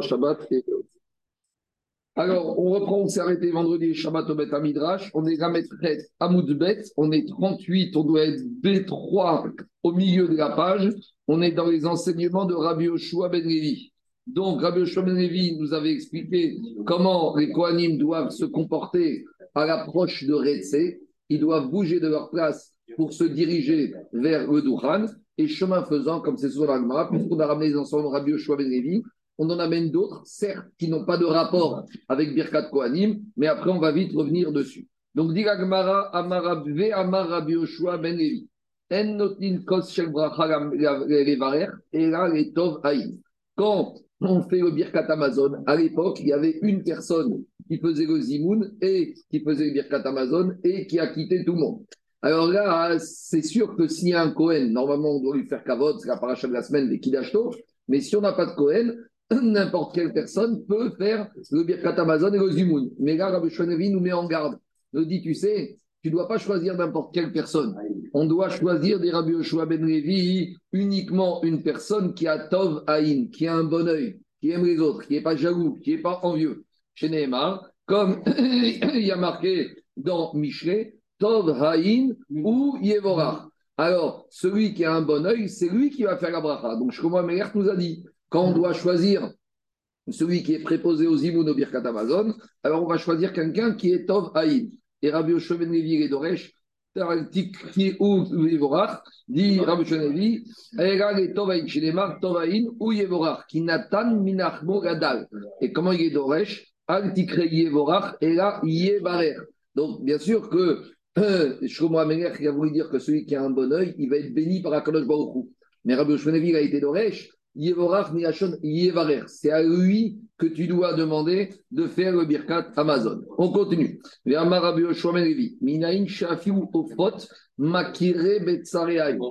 Shabbat. Alors, on reprend, on s'est arrêté vendredi Shabbat au Bet Midrash. On est Gametret Amoudbet. On est 38, on doit être B3 au milieu de la page. On est dans les enseignements de Rabbi Yoshua Ben Levi. Donc, Rabbi Yoshua Ben Levi nous avait expliqué comment les Kohanim doivent se comporter à l'approche de Retse. Ils doivent bouger de leur place pour se diriger vers le. Et chemin faisant, comme c'est souvent l'Agmara, puisqu'on a ramené les enseignements de Rabbi Yoshua Ben Levi, on en amène d'autres, certes, qui n'ont pas de rapport avec Birkat Kohanim, mais après, on va vite revenir dessus. Donc, dit Agmara, Amarabve, Amar Yoshua Ben Levi. En notin kos shel bracha levarer, et là, les. Quand on fait le Birkat Amazon, à l'époque, il y avait une personne qui faisait le zimoun et qui faisait le Birkat Amazon et qui a quitté tout le monde. Alors là, c'est sûr que s'il y a un Cohen, normalement, on doit lui faire kavod, c'est la paracha de la semaine des Kidashto, mais si on n'a pas de Cohen, n'importe quelle personne peut faire le Birkat Amazon et le Zimoun. Mais là, Rabbi nous met en garde. Il nous dit, tu sais, tu ne dois pas choisir n'importe quelle personne. On doit choisir des Rabbi Yoshua Ben Levi uniquement une personne qui a Tov Aïn, qui a un bon oeil, qui aime les autres, qui n'est pas jaloux, qui n'est pas envieux. Chez Nehemar, comme il y a marqué dans Michelet, Tov Haïn ou Yevorah. Alors, celui qui a un bon oeil, c'est lui qui va faire la bracha. Donc, Shkomo Meir nous a dit, quand on doit choisir celui qui est préposé aux Imoun au Birkat Amazon, alors on va choisir quelqu'un qui est Tov Haïn. Et Rabbi Oshoven Levi et Doresh, ou Yevorach, dit Rabbi Oshoven Levi, est Tov Haïn, chez les marques Tov Haïn ou Yevorach, qui Natan Minachmo Gadal. Et comment il est Doresh? Al Tikre Yevorach, et là, Yevarer. Donc, bien sûr que Shlomo Améler qui a voulu dire que celui qui a un bon oeil, il va être béni par Akadosh Baruch Mais Rabbi Oshvenevi a été Doresh. C'est à lui que tu dois demander de faire le Birkat Amazon. On continue. Makire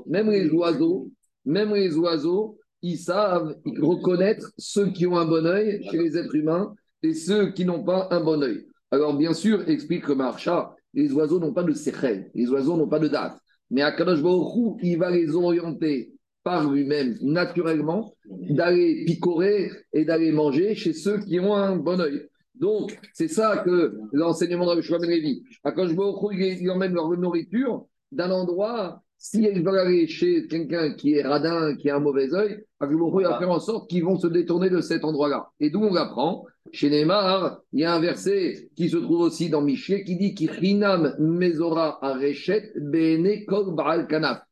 Même les oiseaux, même les oiseaux, ils savent reconnaître ceux qui ont un bon oeil chez les êtres humains et ceux qui n'ont pas un bon oeil. Alors, bien sûr, explique le Marcha, les oiseaux n'ont pas de sechel, les oiseaux n'ont pas de date. Mais Akadosh Baruch il va les orienter par lui-même, naturellement, d'aller picorer et d'aller manger chez ceux qui ont un bon oeil. Donc, c'est ça que l'enseignement de Rabbi Ben Levi. Akadosh Baruch il emmène leur nourriture d'un endroit si ils veulent aller chez quelqu'un qui est radin, qui a un mauvais œil, il va faire en sorte qu'ils vont se détourner de cet endroit-là. Et d'où on l'apprend Chez Neymar, il y a un verset qui se trouve aussi dans Miché qui dit Kirinam Mezora Arechet Bene Baal Kanaf.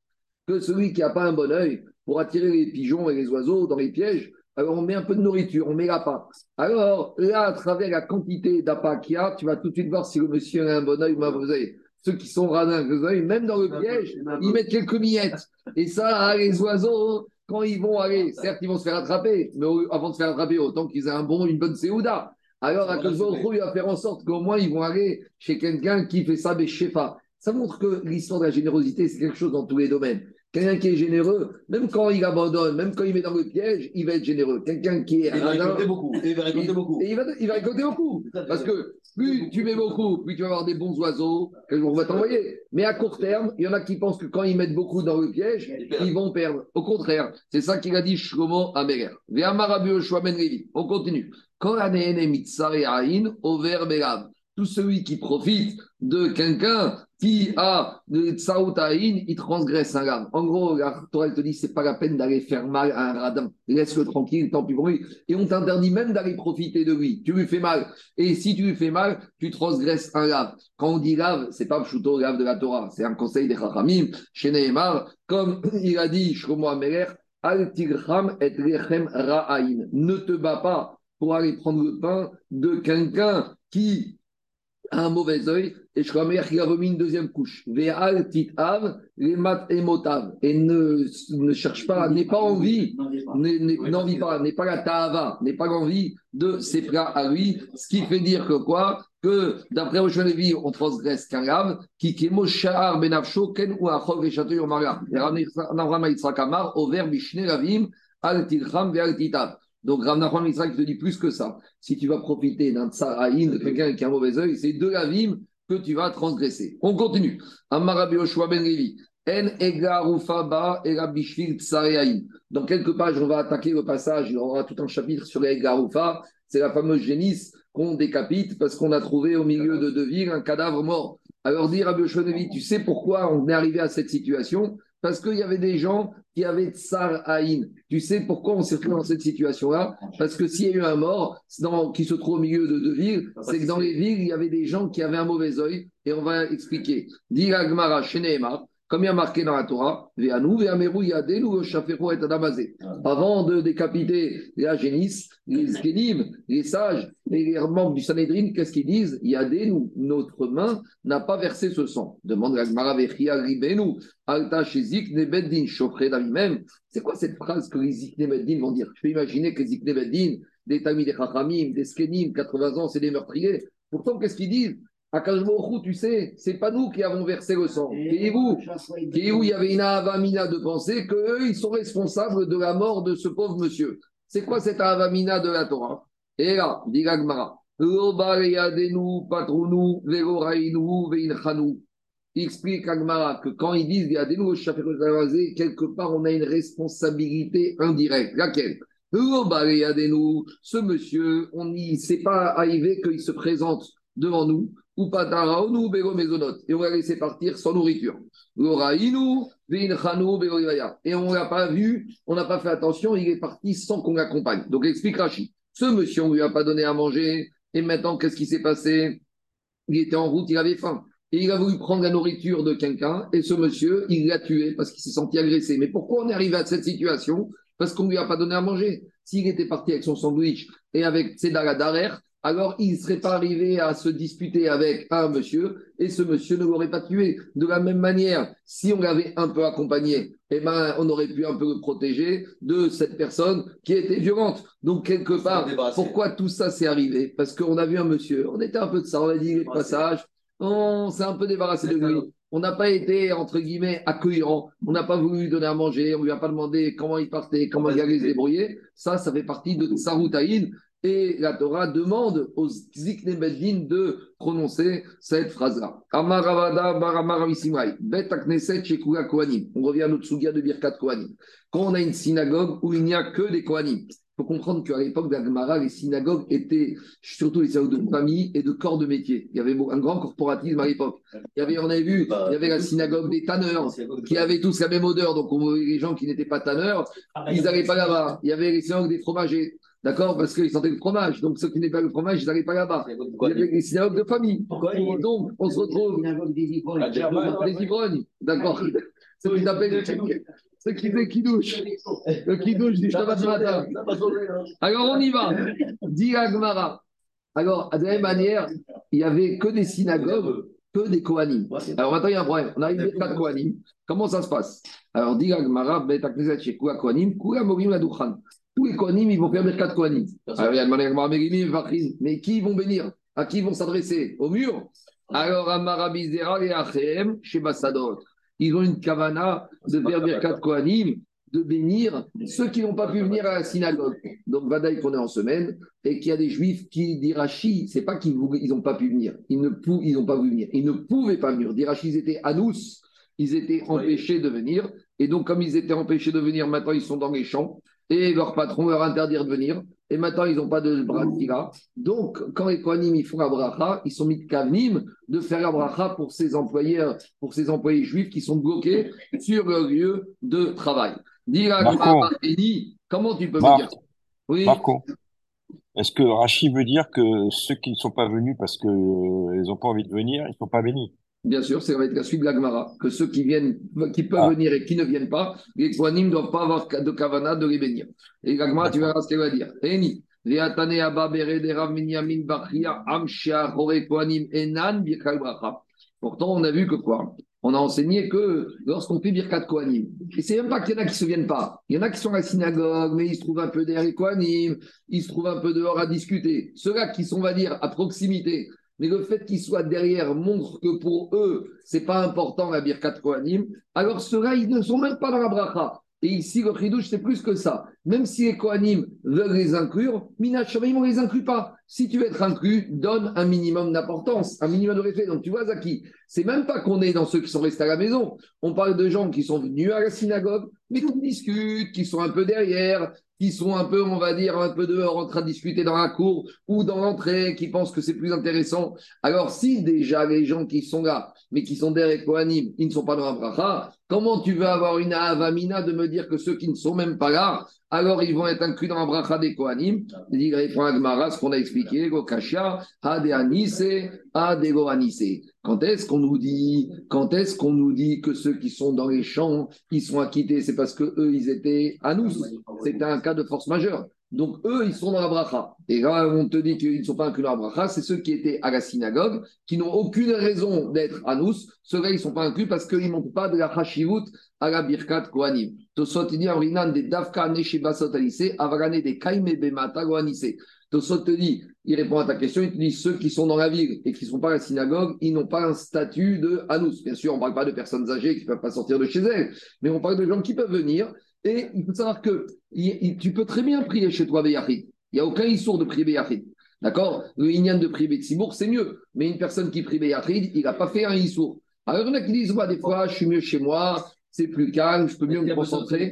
Que celui qui n'a pas un bon œil pour attirer les pigeons et les oiseaux dans les pièges, alors on met un peu de nourriture, on met l'appât. Alors là, à travers la quantité d'appât qu'il y a, tu vas tout de suite voir si le monsieur a un bon œil ou un mauvais œil ceux qui sont radins, même dans le piège, ils mettent quelques miettes. Et ça, hein, les oiseaux, quand ils vont aller, certes, ils vont se faire attraper, mais avant de se faire attraper, autant qu'ils aient un bon, une bonne séouda. Alors, à cause il va faire en sorte qu'au moins, ils vont aller chez quelqu'un qui fait ça, mais pas. Ça montre que l'histoire de la générosité, c'est quelque chose dans tous les domaines. Quelqu'un qui est généreux, même quand il abandonne, même quand il met dans le piège, il va être généreux. Quelqu'un qui est. Il va récolter beaucoup. il va récolter beaucoup. il va, il va récolter beaucoup. Parce que plus tu mets beaucoup, plus tu vas avoir des bons oiseaux qu'on va t'envoyer. Mais à court terme, il y en a qui pensent que quand ils mettent beaucoup dans le piège, ils, vont perdre. Au contraire, c'est ça qu'il a dit Shlomo Améler. On continue. Quand tout celui qui profite de quelqu'un qui a Tsaoutaïn, il transgresse un lame. En gros, la Torah te dit c'est pas la peine d'aller faire mal à un radin. Laisse-le tranquille, tant pis pour lui. Et on t'interdit même d'aller profiter de lui. Tu lui fais mal. Et si tu lui fais mal, tu transgresses un lave. Quand on dit lave, c'est pas le lave de la Torah. C'est un conseil des Chachamim, chez Nehemar. Comme il a dit Shlomo Ameler, Al tigrham et lechem ra'ain. Ne te bats pas pour aller prendre le pain de quelqu'un qui un mauvais œil et je crois qu'il a remis une deuxième couche. Ve'al titav, les mat emotav. Et ne, ne cherche pas, n'est pas envie, n'envie pas, n'est pas la ta'ava, n'est pas l'envie de ses plats à lui. Ce qui fait dire que quoi? Que d'après Rochelevi, on transgresse qu'un lave, qui kemo sha'ar benafsho ken ou achov vechatu yomara. Et Avraham Yitzhak Amar, over bishne ravim, al tilcham ve'al titav. Donc, Rav Nachman Yitzhak te dit plus que ça. Si tu vas profiter d'un tsaraïn, de quelqu'un qui a un mauvais œil, c'est de la vime que tu vas transgresser. On continue. Yoshua ben Levi. En. Dans quelques pages, on va attaquer le passage, il y aura tout un chapitre sur les. C'est la fameuse génisse qu'on décapite parce qu'on a trouvé au milieu de deux villes un cadavre mort. Alors dire à Biochonevi, tu sais pourquoi on est arrivé à cette situation? Parce qu'il y avait des gens qui avaient Tsar Aïn. Tu sais pourquoi on s'est retrouvé dans cette situation-là? Parce que s'il y a eu un mort dans, qui se trouve au milieu de deux villes, c'est que dans les villes, il y avait des gens qui avaient un mauvais œil. Et on va expliquer. Dire Agmara, Sheneemar, comme il y a marqué dans la Torah, avant de décapiter la génisse, les skénim, les sages et les membres du Sanhedrin, qu'est-ce qu'ils disent? Nous, notre main n'a pas versé ce sang. Demande la Gemara Ribenu, Alta Nebeddin, Chofre même. C'est quoi cette phrase que les Zik Nebeddin vont dire? Je peux imaginer que les Zik Nebeddin, des Tamid des Chachamim, des Skenim, 80 ans, c'est des meurtriers. Pourtant, qu'est-ce qu'ils disent? Akashbohu, tu sais, c'est pas nous qui avons versé le sang. Et vous, il y avait une avamina de penser qu'eux, ils sont responsables de la mort de ce pauvre monsieur. C'est quoi cette avamina de la Torah? Et là, dit Gagmara, il explique Agmara que quand ils disent Yadenu, quelque part on a une responsabilité indirecte. Laquelle? Ce monsieur, on n'y sait pas arrivé qu'il se présente devant nous ou ou et on va laisser partir sans nourriture. Et on l'a pas vu, on n'a pas fait attention, il est parti sans qu'on l'accompagne. Donc explique Rachid. Ce monsieur, on ne lui a pas donné à manger, et maintenant, qu'est-ce qui s'est passé? Il était en route, il avait faim. Et il a voulu prendre la nourriture de quelqu'un, et ce monsieur, il l'a tué parce qu'il s'est senti agressé. Mais pourquoi on est arrivé à cette situation? Parce qu'on lui a pas donné à manger. S'il était parti avec son sandwich et avec ses d'arrière, alors il ne serait pas arrivé à se disputer avec un monsieur et ce monsieur ne l'aurait pas tué. De la même manière, si on l'avait un peu accompagné, eh ben, on aurait pu un peu le protéger de cette personne qui était violente. Donc, quelque part, pourquoi tout ça s'est arrivé? Parce qu'on a vu un monsieur, on était un peu de ça, on a dit les passages, on s'est un peu débarrassé de lui. On n'a pas été, entre guillemets, accueillant. On n'a pas voulu lui donner à manger. On ne lui a pas demandé comment il partait, comment il allait se débrouiller. Ça, ça fait partie de sa routaïne. Et la Torah demande aux Zikne de prononcer cette phrase-là. On revient à notre souga de Birkat Kohanim. Quand on a une synagogue où il n'y a que des Kohanim, il faut comprendre qu'à l'époque d'Agmara, les synagogues étaient surtout les synagogues de famille et de corps de métier. Il y avait un grand corporatisme à l'époque. Il y avait, on avait vu, il y avait la synagogue des tanneurs qui avaient tous la même odeur. Donc, les gens qui n'étaient pas tanneurs, ils n'allaient pas là-bas. Il y avait les synagogues des fromagers. D'accord Parce qu'ils sentaient le fromage. Donc, ceux qui n'aient pas le fromage, ils n'allaient pas là-bas. Il y avait des synagogues de famille. Pourquoi Donc, on se retrouve. Des ivrognes? D'accord. Ceux qui s'appellent ceux qui fait qui douche. Le qui douche du Shabbat matin. Alors, on y va. Dit Agmara. Alors, de la même manière, il n'y avait que des synagogues, que des Kohanim. Alors, maintenant, il y a un problème. On arrive à quatre Kohanim. Comment ça se passe? Alors, dit Agmara, Bet Aknezet chez Kula Kohanim, Kula Morim la Duchan. Tous les Kohanim, ils vont faire Birkat Kohanim. Alors, il y a demandé mais qui vont bénir? À qui vont s'adresser? Au mur? Alors, Amarabizera et Achem, chez Bassadot. Ils ont une kavana de faire Birkat Kohanim, de bénir ceux qui n'ont pas pu venir à la synagogue. Donc, Vadaï qu'on est en semaine, et qu'il y a des juifs qui, d'Irachi, c'est pas qu'ils n'ont pas pu venir, ils n'ont ils pas pu venir, ils ne pouvaient pas venir. D'Irachi, ils étaient à nous, ils étaient empêchés de venir, et donc, comme ils étaient empêchés de venir, maintenant ils sont dans les champs, et leur patron leur interdire de venir. Et maintenant, ils n'ont pas de bracha. Donc, quand les Kohanim ils font la bracha, ils sont mis de kavnim de faire la bracha pour ces employés, pour ces employés juifs qui sont bloqués sur leur lieu de travail. comment tu peux me dire? Oui. Marco, est-ce que Rachid veut dire que ceux qui ne sont pas venus parce qu'ils n'ont pas envie de venir, ils ne sont pas bénis? Bien sûr, c'est va être la suite de l'Agmara, que ceux qui viennent, qui peuvent ah. venir et qui ne viennent pas, les Kohanim ne doivent pas avoir de kavana de les bénir. Et l'Agmara, tu verras ce qu'elle va dire. Eni, Pourtant, on a vu que quoi? On a enseigné que lorsqu'on fait Birkat Kohanim, et c'est même pas qu'il y en a qui ne se viennent pas. Il y en a qui sont à la synagogue, mais ils se trouvent un peu derrière les Kohanim, ils se trouvent un peu dehors à discuter. Ceux-là qui sont, on va dire, à proximité, mais le fait qu'ils soient derrière montre que pour eux, c'est pas important la Birkat Kohanim, alors ceux-là, ils ne sont même pas dans la bracha. Et ici, le chidouche, c'est plus que ça. Même si les Kohanim veulent les inclure, Mina Shamaim, on ne les inclut pas. Si tu veux être inclus, donne un minimum d'importance, un minimum de respect. Donc tu vois, Zaki, c'est même pas qu'on est dans ceux qui sont restés à la maison. On parle de gens qui sont venus à la synagogue, mais qui discutent, qui sont un peu derrière, qui sont un peu, on va dire, un peu dehors en train de discuter dans la cour ou dans l'entrée, qui pensent que c'est plus intéressant. Alors, si déjà les gens qui sont là, mais qui sont derrière Kohanim, ils ne sont pas dans la bracha, comment tu veux avoir une avamina de me dire que ceux qui ne sont même pas là, alors ils vont être inclus dans la bracha des Kohanim? Ce qu'on a expliqué, Gokasha. Quand est-ce qu'on nous dit, quand est-ce qu'on nous dit que ceux qui sont dans les champs, ils sont acquittés, c'est parce que eux, ils étaient à nous? C'était un cas de force majeure. Donc eux, ils sont dans la bracha. Et là, on te dit qu'ils ne sont pas inclus dans la bracha, c'est ceux qui étaient à la synagogue, qui n'ont aucune raison d'être à nous. Ceux-là, ils ne sont pas inclus parce qu'ils ne montent pas de la hashivut à la birkat kohanim. Tosot dit des davka des te dit, il répond à ta question, il te dit ceux qui sont dans la ville et qui ne sont pas à la synagogue, ils n'ont pas un statut de Hanous. Bien sûr, on ne parle pas de personnes âgées qui ne peuvent pas sortir de chez elles, mais on parle de gens qui peuvent venir et il faut savoir que tu peux très bien prier chez toi Béyachid. Il n'y a aucun issour de prier Béyachid. D'accord? Le Inyan de prier Betsibourg, c'est mieux. Mais une personne qui prie Béyachid, il n'a pas fait un issour. Alors, il y des fois, je suis mieux chez moi, c'est plus calme, je peux mieux me concentrer.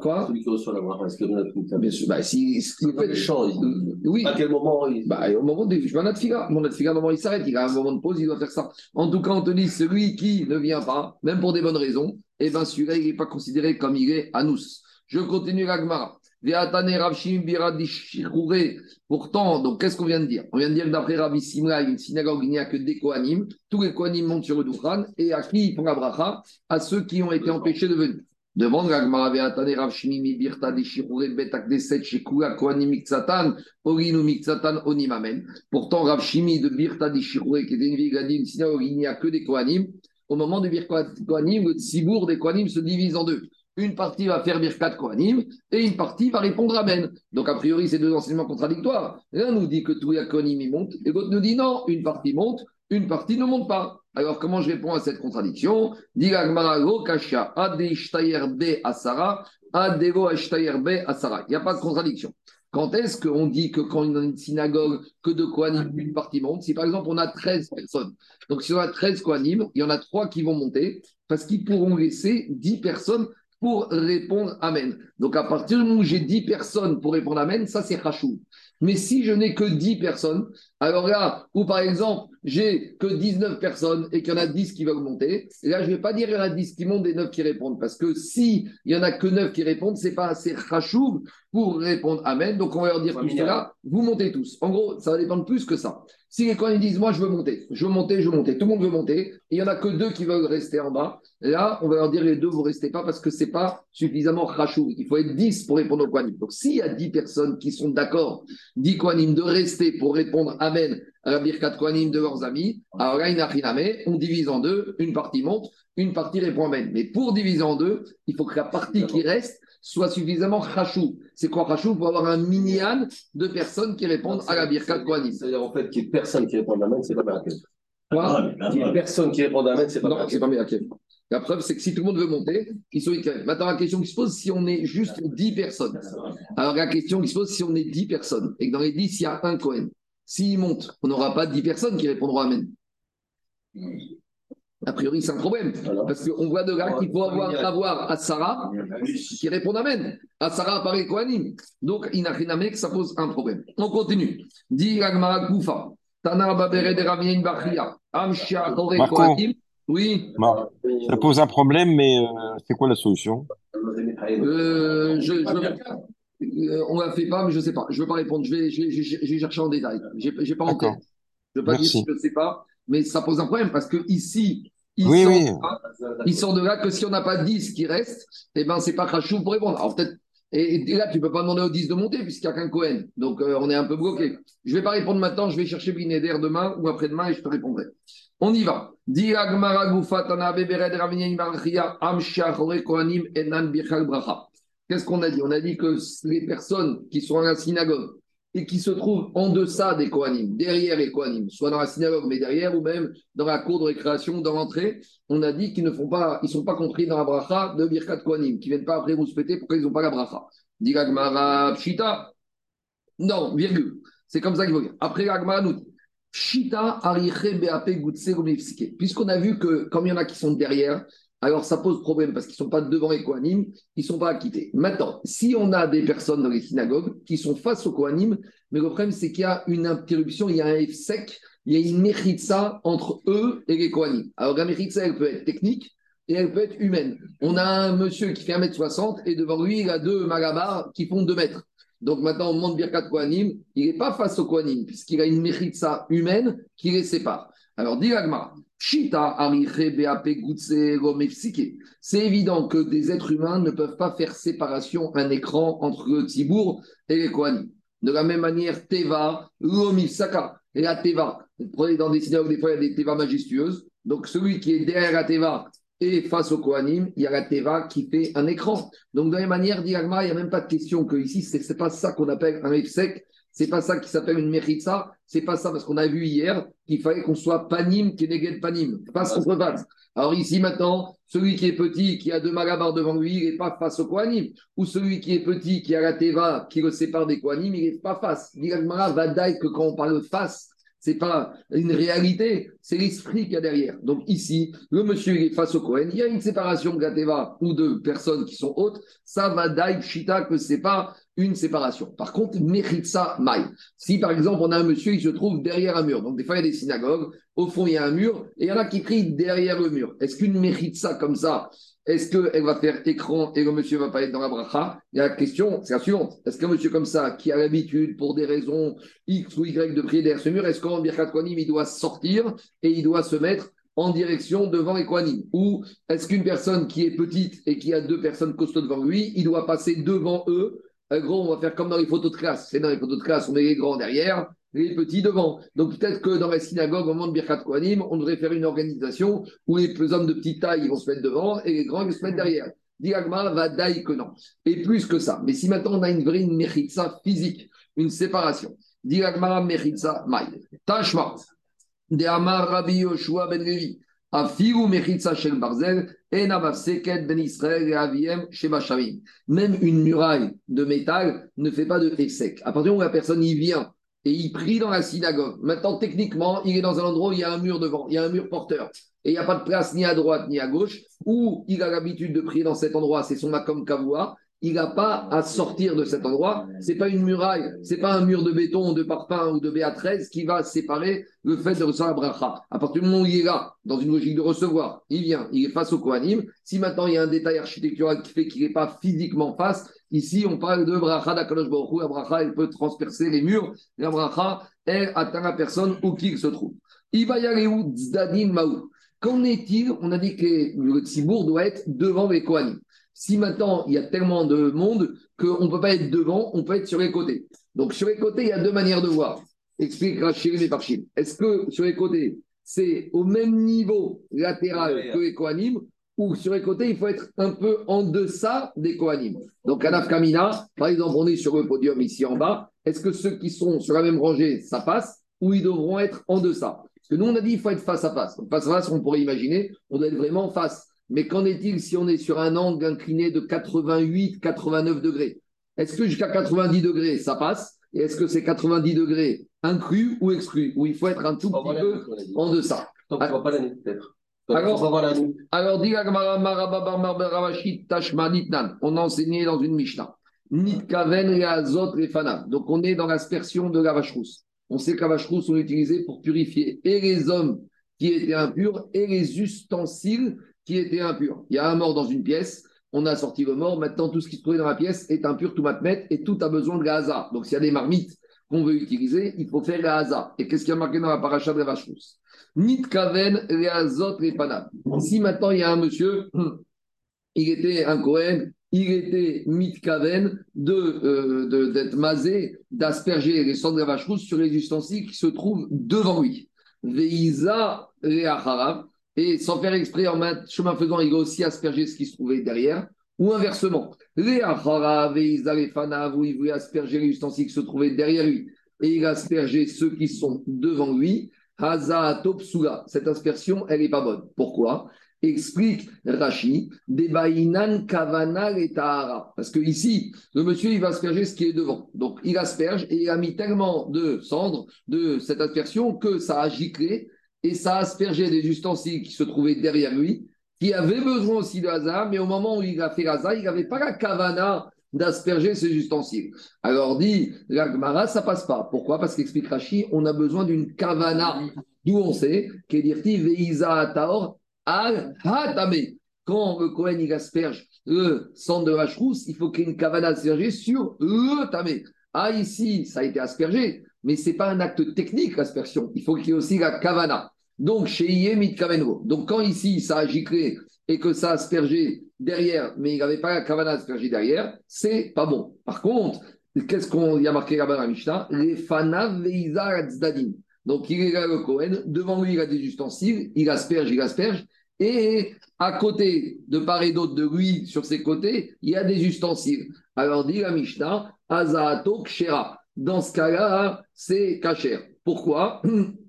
Quoi? Celui qui reçoit la bracha, est-ce qu'il a Bien sûr, bah, si, si fait chant, oui. À quel moment il... bah, Au moment je vais à Mon normalement, il s'arrête, il a un moment de pause, il doit faire ça. En tout cas, on te dit, celui qui ne vient pas, même pour des bonnes raisons, eh bien, celui-là, il n'est pas considéré comme il est à nous. Je continue l'agmara. Pourtant, donc qu'est-ce qu'on vient de dire? On vient de dire que d'après Rabbi Simra, une synagogue, il n'y a que des Kohanim. Tous les Kohanim montent sur le Doukhan. Et à qui ils font la bracha? À ceux qui ont été empêchés de venir. Demande l'agmara Veatane Rav Shimi Birta Deshirure Betak Deset Shekula Kohanim Miktsatan Orinu Miktsatan Onimamen. Pourtant, Rav Shimi de Birta Deshirure, qui était une ville, une synagogue, il n'y a que des Kohanim. Au moment de Birta Kohanim, le Tzibour des Kohanim se divise en deux une partie va faire Birkat Kohanim et une partie va répondre Amen. Donc, a priori, c'est deux enseignements contradictoires. L'un nous dit que les Kohanim montent et l'autre nous dit non, une partie monte, une partie ne monte pas. Alors, comment je réponds à cette contradiction? Il n'y a pas de contradiction. Quand est-ce qu'on dit que quand on a une synagogue, que de Kohanim, une partie monte? Si par exemple on a 13 personnes, donc si on a 13 Kohanim, il y en a 3 qui vont monter parce qu'ils pourront laisser 10 personnes pour répondre Amen. Donc à partir du moment où j'ai 10 personnes pour répondre Amen, ça c'est Rachou. Mais si je n'ai que 10 personnes, alors là, ou par exemple, j'ai que 19 personnes et qu'il y en a 10 qui veulent monter, là, je ne vais pas dire qu'il y en a 10 qui montent et 9 qui répondent, parce que si il y en a que 9 qui répondent, c'est pas assez Rachou pour répondre Amen. Donc on va leur dire cela, vous montez tous. En gros, ça va dépendre plus que ça. Si les ils disent, moi je veux monter, je veux monter, je veux monter, tout le monde veut monter, il n'y en a que deux qui veulent rester en bas, là, on va leur dire, les deux, vous ne restez pas parce que ce n'est pas suffisamment rachou. Il faut être 10 pour répondre au Kohanim. Donc s'il y a 10 personnes qui sont d'accord, 10 Kohanim, de rester pour répondre Amen à la Birkat Kohanim de leurs amis, alors là, il on divise en deux, une partie monte, une partie répond Amen. Mais pour diviser en deux, il faut que la partie qui reste soit suffisamment rachou. C'est quoi rachou Pour avoir un minyan de personnes qui répondent à la birkat Kohanim. C'est-à-dire en fait qu'il n'y ait personne qui répond à la c'est pas Merakev. Quoi? Qu'il n'y ait personne qui répond à la c'est pas Non, c'est pas. La preuve, c'est que si tout le monde veut monter, ils sont Maintenant, la question qui se pose, si on est juste 10 personnes. Alors, la question qui se pose, si on est 10 personnes, et que dans les 10, il y a un Cohen, s'il monte, on n'aura pas 10 personnes qui répondront Amen. A priori, c'est un problème. Parce qu'on voit de là qu'il faut avoir, avoir à Sarah qui répond Amen. À Sarah apparaît Kohanim. Donc, il n'a rien à que ça pose un problème. On continue. Dit Agmara Koufa. Tana Babere de Ravien Bachia. Amshia Kohanim. Oui. Ça pose un problème, mais euh, c'est quoi la solution? Euh, je, je, euh, On ne la fait pas, mais je ne sais pas. Je ne veux pas répondre. Je vais, je je vais chercher en détail. Je n'ai pas en tête. Je ne veux pas dire que je ne sais pas mais ça pose un problème parce que ici, il, sort, de là que si on n'a pas 10 qui restent, eh ben, c'est pas Khachou pour répondre. Alors peut-être, et, là, tu peux pas demander aux 10 de monter puisqu'il n'y a qu'un Cohen. Donc euh, on est un peu bloqué. Je vais pas répondre maintenant, je vais chercher Binéder demain ou après-demain et je te répondrai. On y va. Qu'est-ce qu'on a dit? On a dit que les personnes qui sont à la synagogue et qui se trouve en deçà des Kohanim, derrière les Kohanim, soit dans la synagogue, mais derrière, ou même dans la cour de récréation, dans l'entrée, on a dit qu'ils ne font pas, ils sont pas compris dans la bracha de Birkat Kohanim, qui viennent pas après vous péter pourquoi ils n'ont pas la bracha. Dit Pshita. Non, virgule. C'est comme ça qu'il faut dire. Après l'Agmara nous Pshita Puisqu'on a vu que, comme il y en a qui sont derrière, alors ça pose problème parce qu'ils ne sont pas devant les Kohanim, ils ne sont pas acquittés. Maintenant, si on a des personnes dans les synagogues qui sont face aux Kohanim, mais le problème c'est qu'il y a une interruption, il y a un F sec, il y a une méritza entre eux et les Kohanim. Alors la méritza, elle peut être technique et elle peut être humaine. On a un monsieur qui fait 1m60 et devant lui, il a deux magabars qui font 2 mètres. Donc maintenant, on monte Birkat Kohanim, il n'est pas face aux Kohanim, puisqu'il a une méritza humaine qui les sépare. Alors, dit c'est évident que des êtres humains ne peuvent pas faire séparation, un écran entre le Tibour et les Kohanim. De la même manière, Teva, Saka, et la Teva. Prenez dans des synagogues, des fois, il y a des Teva majestueuses. Donc, celui qui est derrière la Teva et face au Kohanim, il y a la Teva qui fait un écran. Donc, de la même manière, dit il n'y a même pas de question que ici, ce n'est pas ça qu'on appelle un sec c'est pas ça qui s'appelle une méritza, c'est pas ça parce qu'on a vu hier qu'il fallait qu'on soit panim, keneged panim, face contre face. Alors ici maintenant, celui qui est petit, qui a deux magabars devant lui, il n'est pas face au koanim. Ou celui qui est petit, qui a la teva, qui le sépare des koanim, il n'est pas face. va Vadaï, que quand on parle de face, c'est pas une réalité, c'est l'esprit qu'il y a derrière. Donc ici, le monsieur est face au Cohen, il y a une séparation Gateva ou de personnes qui sont hautes, ça va daï shita que c'est pas une séparation. Par contre, ça maï. Si par exemple on a un monsieur, il se trouve derrière un mur, donc des fois il y a des synagogues, au fond il y a un mur, et il y en a qui crient derrière le mur. Est-ce qu'une ça comme ça, est-ce qu'elle va faire écran et le monsieur va pas être dans la bracha? La question, c'est la suivante. Est-ce qu'un monsieur comme ça, qui a l'habitude, pour des raisons X ou Y, de prier derrière ce mur, est-ce qu'en Birkat Kohanim, il doit sortir et il doit se mettre en direction devant les Ou est-ce qu'une personne qui est petite et qui a deux personnes costauds devant lui, il doit passer devant eux? En gros, on va faire comme dans les photos de classe. C'est dans les photos de classe, on met les grands derrière, les petits devant. Donc peut-être que dans la synagogue, au moment de Birkat Kohanim, on devrait faire une organisation où les hommes de petite taille vont se mettre devant et les grands se mettre derrière. Diagma va daï que non. Et plus que ça. Mais si maintenant on a une vraie mechitza physique, une séparation, Diagma mechitza maï. Tashma. De Amar Rabbi Yoshua ben Levi. Shel barzel. Ben Même une muraille de métal ne fait pas de sec. À partir du moment où la personne y vient et il prie dans la synagogue, maintenant techniquement, il est dans un endroit où il y a un mur devant, il y a un mur porteur, et il n'y a pas de place ni à droite ni à gauche, où il a l'habitude de prier dans cet endroit, c'est son makom kavua, il n'a pas à sortir de cet endroit. C'est pas une muraille, c'est pas un mur de béton, de parpaing ou de BA13 qui va séparer le fait de recevoir la bracha. À partir du moment où il est là, dans une logique de recevoir, il vient, il est face au Kohanim. Si maintenant il y a un détail architectural qui fait qu'il n'est pas physiquement face, ici on parle de bracha d'Akadosh Baruch La bracha, elle peut transpercer les murs. La bracha, elle atteint la personne où qu'il se trouve. Qu'en est-il? On a dit que le Tzibour doit être devant les Kohanim. Si maintenant il y a tellement de monde qu'on ne peut pas être devant, on peut être sur les côtés. Donc sur les côtés, il y a deux manières de voir. Explique Rachid et Parchim. Est-ce que sur les côtés, c'est au même niveau latéral que les coanimes ou sur les côtés, il faut être un peu en deçà des coanimes Donc, à Kamina, par exemple, on est sur le podium ici en bas. Est-ce que ceux qui sont sur la même rangée, ça passe ou ils devront être en deçà? Parce que nous, on a dit qu'il faut être face à face. Donc, face à face, on pourrait imaginer, on doit être vraiment face. Mais qu'en est-il si on est sur un angle incliné de 88, 89 degrés? Est-ce que jusqu'à 90 degrés, ça passe? Et est-ce que c'est 90 degrés inclus ou exclus? Ou il faut être un tout petit peu en deçà? Donc, on ne pas l'année, peut-être. Alors, alors, on a enseigné dans une Mishnah. Donc, on est dans l'aspersion de la vache rousse. On sait que la vache rousse, on l'utilisait pour purifier et les hommes qui étaient impurs et les ustensiles qui était impur. Il y a un mort dans une pièce, on a sorti le mort, maintenant tout ce qui se trouvait dans la pièce est impur, tout mettre et tout a besoin de gaza. Donc s'il y a des marmites qu'on veut utiliser, il faut faire gaza. Et qu'est-ce qu'il y a marqué dans la paracha de la vache rousse? Nit kaven azot Si maintenant il y a un monsieur, il était un Cohen, il était mitkaven de, euh, d'être masé, d'asperger les sangs de la vache rousse sur les ustensiles qui se trouvent devant lui. Veiza et sans faire exprès, en chemin faisant, il a aussi aspergé ce qui se trouvait derrière. Ou inversement, les où il voulait asperger les ustensiles qui se trouvaient derrière lui, et il a aspergé ceux qui sont devant lui, Haza Topsula. Cette aspersion, elle n'est pas bonne. Pourquoi? Explique Rashi, Debainan Kavana et Parce que ici, le monsieur, il va asperger ce qui est devant. Donc, il asperge et il a mis tellement de cendres de cette aspersion que ça a giclé et ça a aspergé des ustensiles qui se trouvaient derrière lui, qui avaient besoin aussi de hasard, mais au moment où il a fait hasard, il n'avait pas la kavana d'asperger ses ustensiles. Alors dit l'agmara, ça passe pas. Pourquoi? Parce qu'explique Rashi, on a besoin d'une kavana, d'où on sait, qui est dirti veiza taor al hatame. Quand le Kohen il asperge le sang de la il faut qu'il y ait une kavana aspergée sur le tamé. Ah, ici, ça a été aspergé, mais ce n'est pas un acte technique, l'aspersion. Il faut qu'il y ait aussi la kavana. Donc, chez Yemit Kavenro. Donc, quand ici, ça a giclé et que ça a aspergé derrière, mais il n'y avait pas la kavana aspergée derrière, c'est pas bon. Par contre, qu'est-ce qu'on y a marqué là-bas dans la Mishnah? Les fanav Donc, il est là, le Kohen, devant lui, il a des ustensiles, il asperge, il asperge, et à côté, de part et d'autre de lui, sur ses côtés, il y a des ustensiles. Alors, dit la Mishnah, Azaato Kshera. Dans ce cas-là, c'est Kacher. Pourquoi?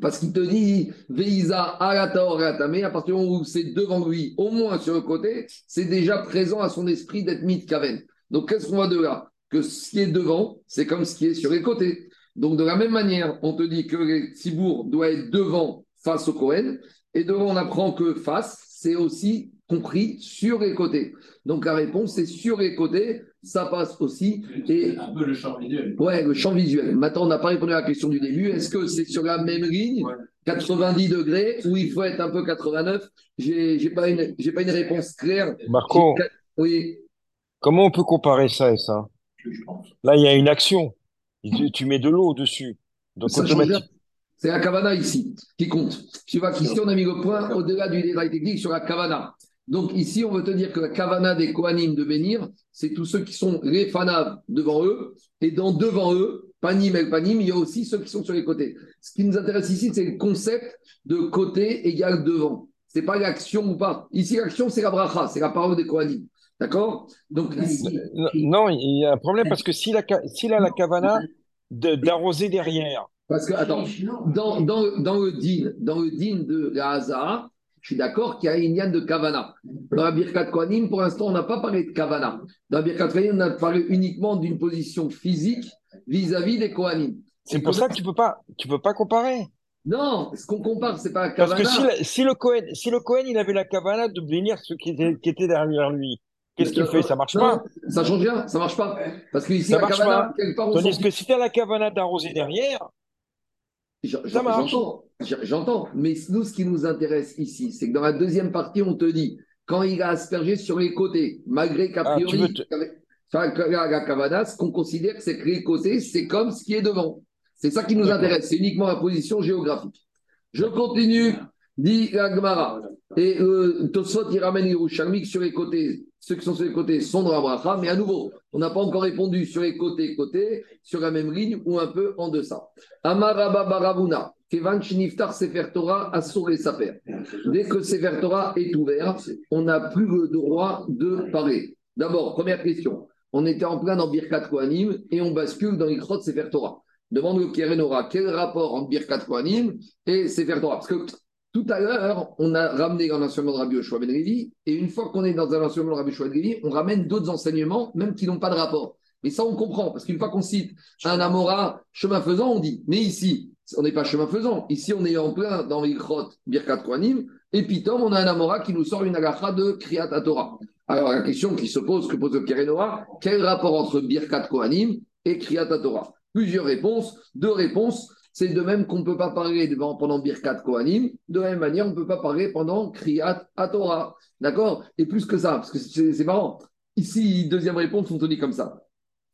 Parce qu'il te dit Veiza Alataor Atame, à partir du moment où c'est devant lui, au moins sur le côté, c'est déjà présent à son esprit d'être mit kaven. Donc qu'est-ce qu'on voit de là? Que ce qui est devant, c'est comme ce qui est sur les côtés. Donc de la même manière, on te dit que Tibour doit être devant face au Cohen, et devant on apprend que face, c'est aussi compris sur les côtés. Donc la réponse, c'est sur les côtés, ça passe aussi. Et un peu le champ visuel. Ouais, le champ visuel. Maintenant, on n'a pas répondu à la question du début. Est-ce que c'est sur la même ligne, 90 degrés, ou il faut être un peu 89 J'ai n'ai pas, une, pas une réponse claire. Marco, oui. comment on peut comparer ça et ça? Là, il y a une action. Tu, mets de l'eau dessus. Donc, c'est la kavana ici qui compte. Tu vois qu'ici, on a mis le point au-delà du détail technique sur la kavana. Donc ici, on veut te dire que la kavana des Kohanim de bénir, c'est tous ceux qui sont les fanav devant eux, et dans devant eux, panim et panim, il y a aussi ceux qui sont sur les côtés. Ce qui nous intéresse ici, c'est le concept de côté égal devant. C'est pas l'action ou pas. Ici, l'action, c'est la bracha, c'est la parole des Kohanim. D'accord? Donc ici... Non, il y a un problème parce que s'il a, a la kavana d'arroser derrière. Parce que, attends, dans, dans, dans le din, dans le din de la je suis d'accord qu'il y a une yann de Kavana. Dans la Birkat Kohanim, pour l'instant, on n'a pas parlé de Kavana. Dans la Birkat Kohanim, on a parlé uniquement d'une position physique vis-à-vis des Kohanim. C'est pour ça que tu ne peux, pas, tu peux pas comparer. Non, ce qu'on compare, c'est pas la Kavana. Parce que si, le Kohen, si le Kohen, il avait la Kavana de bénir ceux qui étaient, qui étaient derrière lui, qu'est-ce qu'il fait? Ça marche pas. Ça change rien, ça marche pas. Parce que ici, ça la marche pas. Tandis que si tu as la Kavana d'arroser derrière, J'entends, j'entends. Mais nous, ce qui nous intéresse ici, c'est que dans la deuxième partie, on te dit, quand il a aspergé sur les côtés, malgré qu'a ah, priori, la, ce qu'on considère c'est que les côtés, c'est comme ce qui est devant. C'est ça qui nous intéresse, c'est uniquement la position géographique. Je continue, dit la Et euh, Tosfot, il ramène les sur les côtés ceux qui sont sur les côtés sont dans la bracha, mais à nouveau, on n'a pas encore répondu sur les côtés, côtés, sur la même ligne ou un peu en deçà. Amaraba Baravuna, Kevan Shiniftar Sefer Torah Asur et Saper. Dès que Sefer Torah est ouvert, on n'a plus le droit de parler. D'abord, première question. On était en plein dans Birkat Kohanim et on bascule dans l'Ikrot Sefer Torah. Demande le Kerenora, quel rapport entre Birkat Kohanim et Sefer Torah? Parce que tout à l'heure, on a ramené un enseignement de Rabbi Yoshua Ben Levi, et une fois qu'on est dans un enseignement de Rabbi Yoshua Ben Levi, on ramène d'autres enseignements, même qui n'ont pas de rapport. Et ça, on comprend, parce qu'une fois qu'on cite un Amora chemin faisant, on dit, mais ici, on n'est pas chemin faisant. Ici, on est en plein dans Ikrot, Birkat Kohanim, et puis on a un Amora qui nous sort une agacha de Kriyat Torah. Alors, la question qui se pose, que pose le Kerenoa, quel rapport entre Birkat Kohanim et Kriyat Torah Plusieurs réponses, deux réponses. C'est de même qu'on ne peut pas parler pendant Birkat Kohanim, de la même manière, on ne peut pas parler pendant Kriyat Torah. D'accord? Et plus que ça, parce que c'est marrant. Ici, deuxième réponse, on te dit comme ça.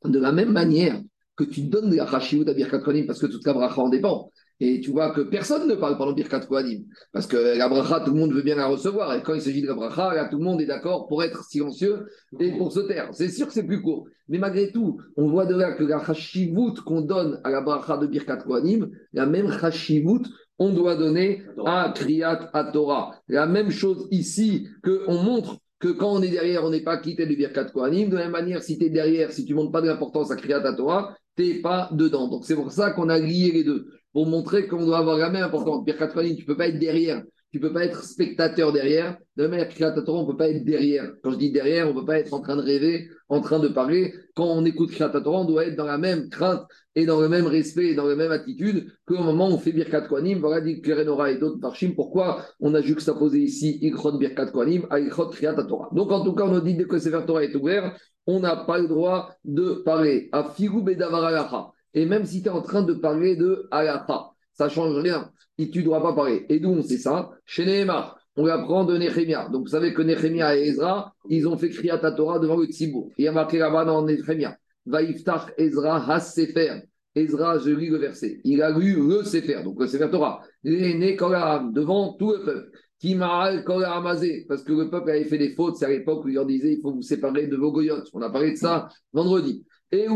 De la même manière que tu donnes la Hashivut à Birkat Kohanim, parce que toute la bracha en dépend, et tu vois que personne ne parle pendant Birkat Kohanim. Parce que la bracha, tout le monde veut bien la recevoir. Et quand il s'agit de la bracha, là, tout le monde est d'accord pour être silencieux et pour se taire. C'est sûr que c'est plus court. Mais malgré tout, on voit de là que la chashivut qu'on donne à la bracha de Birkat Kohanim, la même chashivut on doit donner à Kriyat à Torah. La même chose ici, qu'on montre que quand on est derrière, on n'est pas quitté du Birkat Kohanim. De la même manière, si tu es derrière, si tu ne montres pas de l'importance à Kriyat Torah, tu n'es pas dedans. Donc c'est pour ça qu'on a lié les deux, pour montrer qu'on doit avoir la même importance. Birkat Kohanim, tu ne peux pas être derrière, tu ne peux pas être spectateur derrière. De même Torah, on peut pas être derrière. Quand je dis derrière, on ne peut pas être en train de rêver, en train de parler. Quand on écoute Torah, on doit être dans la même crainte et dans le même respect et dans la même attitude qu'au moment où on fait Birkat Kohanim. Voilà, dit Kerenora et d'autres Parchim, pourquoi on a juxtaposé ici Ikhron Birkat Kohanim à Ikhron Kriyat Torah. Donc en tout cas, on nous dit dès que Sefer Torah est ouvert, on n'a pas le droit de parler à Figou Et même si tu es en train de parler de Alaha, ça ne change rien. Et tu ne dois pas parler. Et d'où on sait ça? Chez Nehemar. On l'apprend de Nehemia. Donc vous savez que Nehemia et Ezra, ils ont fait Kriyat Torah devant le Tzibour. Il y a marqué là-bas dans Nehemia. Vaïftach Ezra Has Sefer. Ezra, je lis le verset. Il a lu le Sefer, donc le Sefer Torah. L'aîné Kolam, devant tout le peuple. Parce que le peuple avait fait des fautes, c'est à l'époque où il leur disait il faut vous séparer de vos goyotes. On a parlé de ça vendredi. Et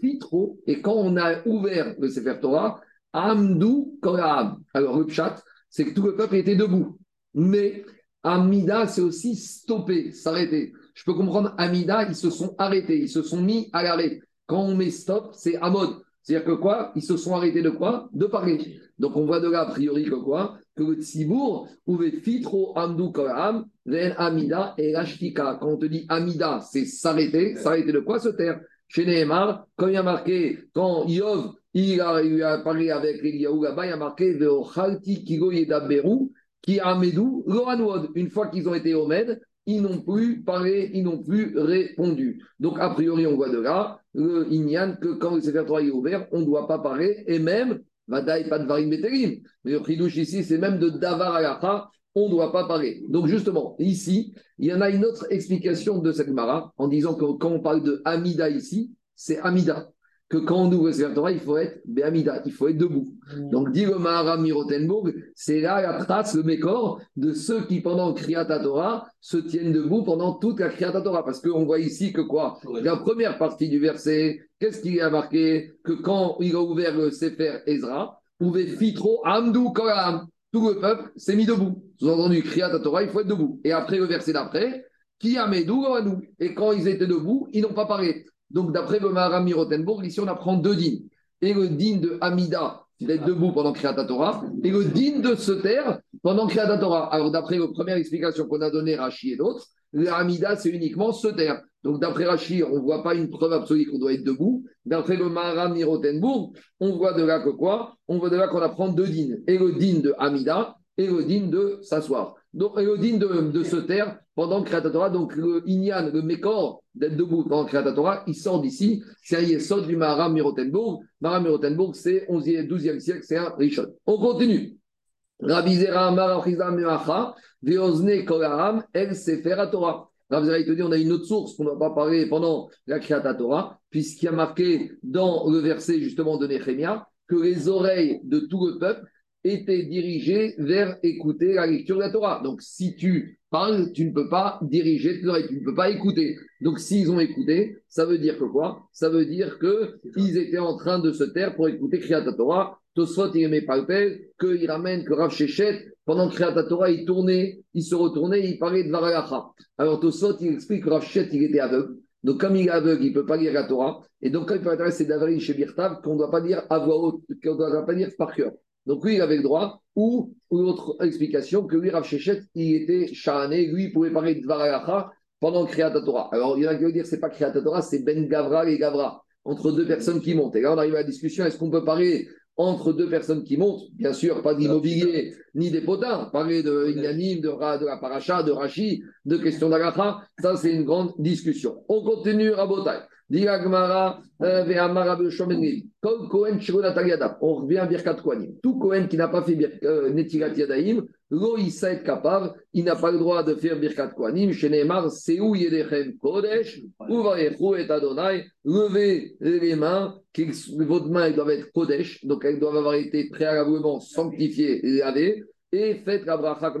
Fitro, et quand on a ouvert le Sefer Torah, Amdou Kolam. Alors le c'est que tout le peuple était debout. Mais Amida, c'est aussi stopper, s'arrêter. Je peux comprendre, Amida, ils se sont arrêtés, ils se sont mis à l'arrêt. Quand on met stop, c'est à mode. C'est-à-dire que quoi? Ils se sont arrêtés de quoi? De parler. Donc on voit de là, a priori, que quoi? Que le tzibour, fitro amdu kolam, ven amida et lashtika. Quand on te dit amida, c'est s'arrêter. S'arrêter de quoi Se taire. Chez Nehemar, comme il y a marqué, quand Yov, il a, parlé avec Eliyahu là-bas, il y a marqué Veochalti kigo yedaberu, qui amedou loranwod. Une fois qu'ils ont été au Med, ils n'ont plus parlé, ils n'ont plus répondu. Donc, a priori, on voit de là, le Inyan, que quand le Sefer Torah est ouvert, on ne doit pas parler, et même, Vadaï, pas de Varim mais le Khidouche ici, c'est même de Davar Alacha, on ne doit pas parler. Donc, justement, ici, il y en a une autre explication de cette Mara, en disant que quand on parle de Amida ici, c'est Amida que quand on ouvre le Torah, il faut être Béamida, il faut être debout. Mm. Donc, dit le Maharam Mirotenburg, c'est là la trace, le mécor de ceux qui, pendant Kriyat Torah, se tiennent debout pendant toute la Kriyat Torah. Parce qu'on voit ici que quoi? La première partie du verset, qu'est-ce qu'il a marqué? Que quand il a ouvert le Sefer Ezra, ouvert Fitro Amdou Kolam, tout le peuple s'est mis debout. Sous-entendu, Kriyat Torah, il faut être debout. Et après, le verset d'après, qui a nous Et quand ils étaient debout, ils n'ont pas parlé. Donc, d'après le Maharam Mirotenburg, ici, on apprend deux dînes. Et le dîne de Amida, d'être debout pendant Kriyat Torah, et le dîne de se taire pendant Kriyat Torah. Alors, d'après la première explication qu'on a donnée, Rachi et d'autres, l'Amida, c'est uniquement se taire. Donc, d'après Rachi, on ne voit pas une preuve absolue qu'on doit être debout. D'après le Maharam Mirotenburg, on voit de là que quoi? On voit de là qu'on apprend deux dînes. Et le dîne de Amida et le dîne de s'asseoir. Donc, et le dîne de, de se taire pendant Kriyat Torah. Donc, le Inyan, le Mécor, d'être debout pendant Kriyat Torah, il sort d'ici. C'est un Yesod du Maharam Mirotenburg. Maharam Mirotenburg, c'est 11e, 12e siècle, c'est un Rishon. On continue. Rabbi Zera Meacha, Veozne Kolam, El Sefer Torah. Rabbi Zera, il te dit, on a une autre source qu'on n'a pas parlé pendant la Kriyat Torah, puisqu'il y a marqué dans le verset justement de Nehemia que les oreilles de tout le peuple étaient dirigées vers écouter la lecture de la Torah. Donc, si tu parle, tu ne peux pas diriger tu ne peux pas écouter. Donc s'ils ont écouté, ça veut dire que quoi? Ça veut dire qu'ils étaient en train de se taire pour écouter Kriyat Torah. Tosfot, il aimait palpel, qu'il ramène que Rav Shechet, pendant Kriyat Torah, il tournait, il se retournait, il parlait de Varayacha. Alors Tosfot, il explique que Rav Shechet, il était aveugle. Donc, comme il est aveugle, il ne peut pas lire la Torah. Et donc, quand il peut c'est d'Avri chez Birtav, qu'on ne doit pas dire à voix haute, qu'on ne doit pas dire par cœur. Donc, lui, il avait le droit ou une autre explication que lui, Rav Shechet, il était chané, lui, il pouvait parler de Varayacha pendant Kriyat Torah. Alors, il y en a qui veulent dire c'est pas Kriyat Torah, c'est Ben Gavra et Gavra, entre deux personnes qui montent. Et là, on arrive à la discussion est-ce qu'on peut parler entre deux personnes qui montent? Bien sûr, pas d'immobilier ni des potins. Parler de Inanim, de, de, la Paracha, de Rashi, de questions d'Agacha, ça, c'est une grande discussion. On continue à Botaï. On revient à Birkat Kohanim. Tout Kohen qui n'a pas fait euh, Netilat Yadaim, Lo Isaït Kapav, il n'a pas le droit de faire Birkat Kohanim. Chez Neymar, c'est où Yedechem Kodesh, ou Vayechu et Adonai, levez les mains, votre main doivent être Kodesh, donc elles doivent avoir été préalablement sanctifiées et lavées et faites la bracha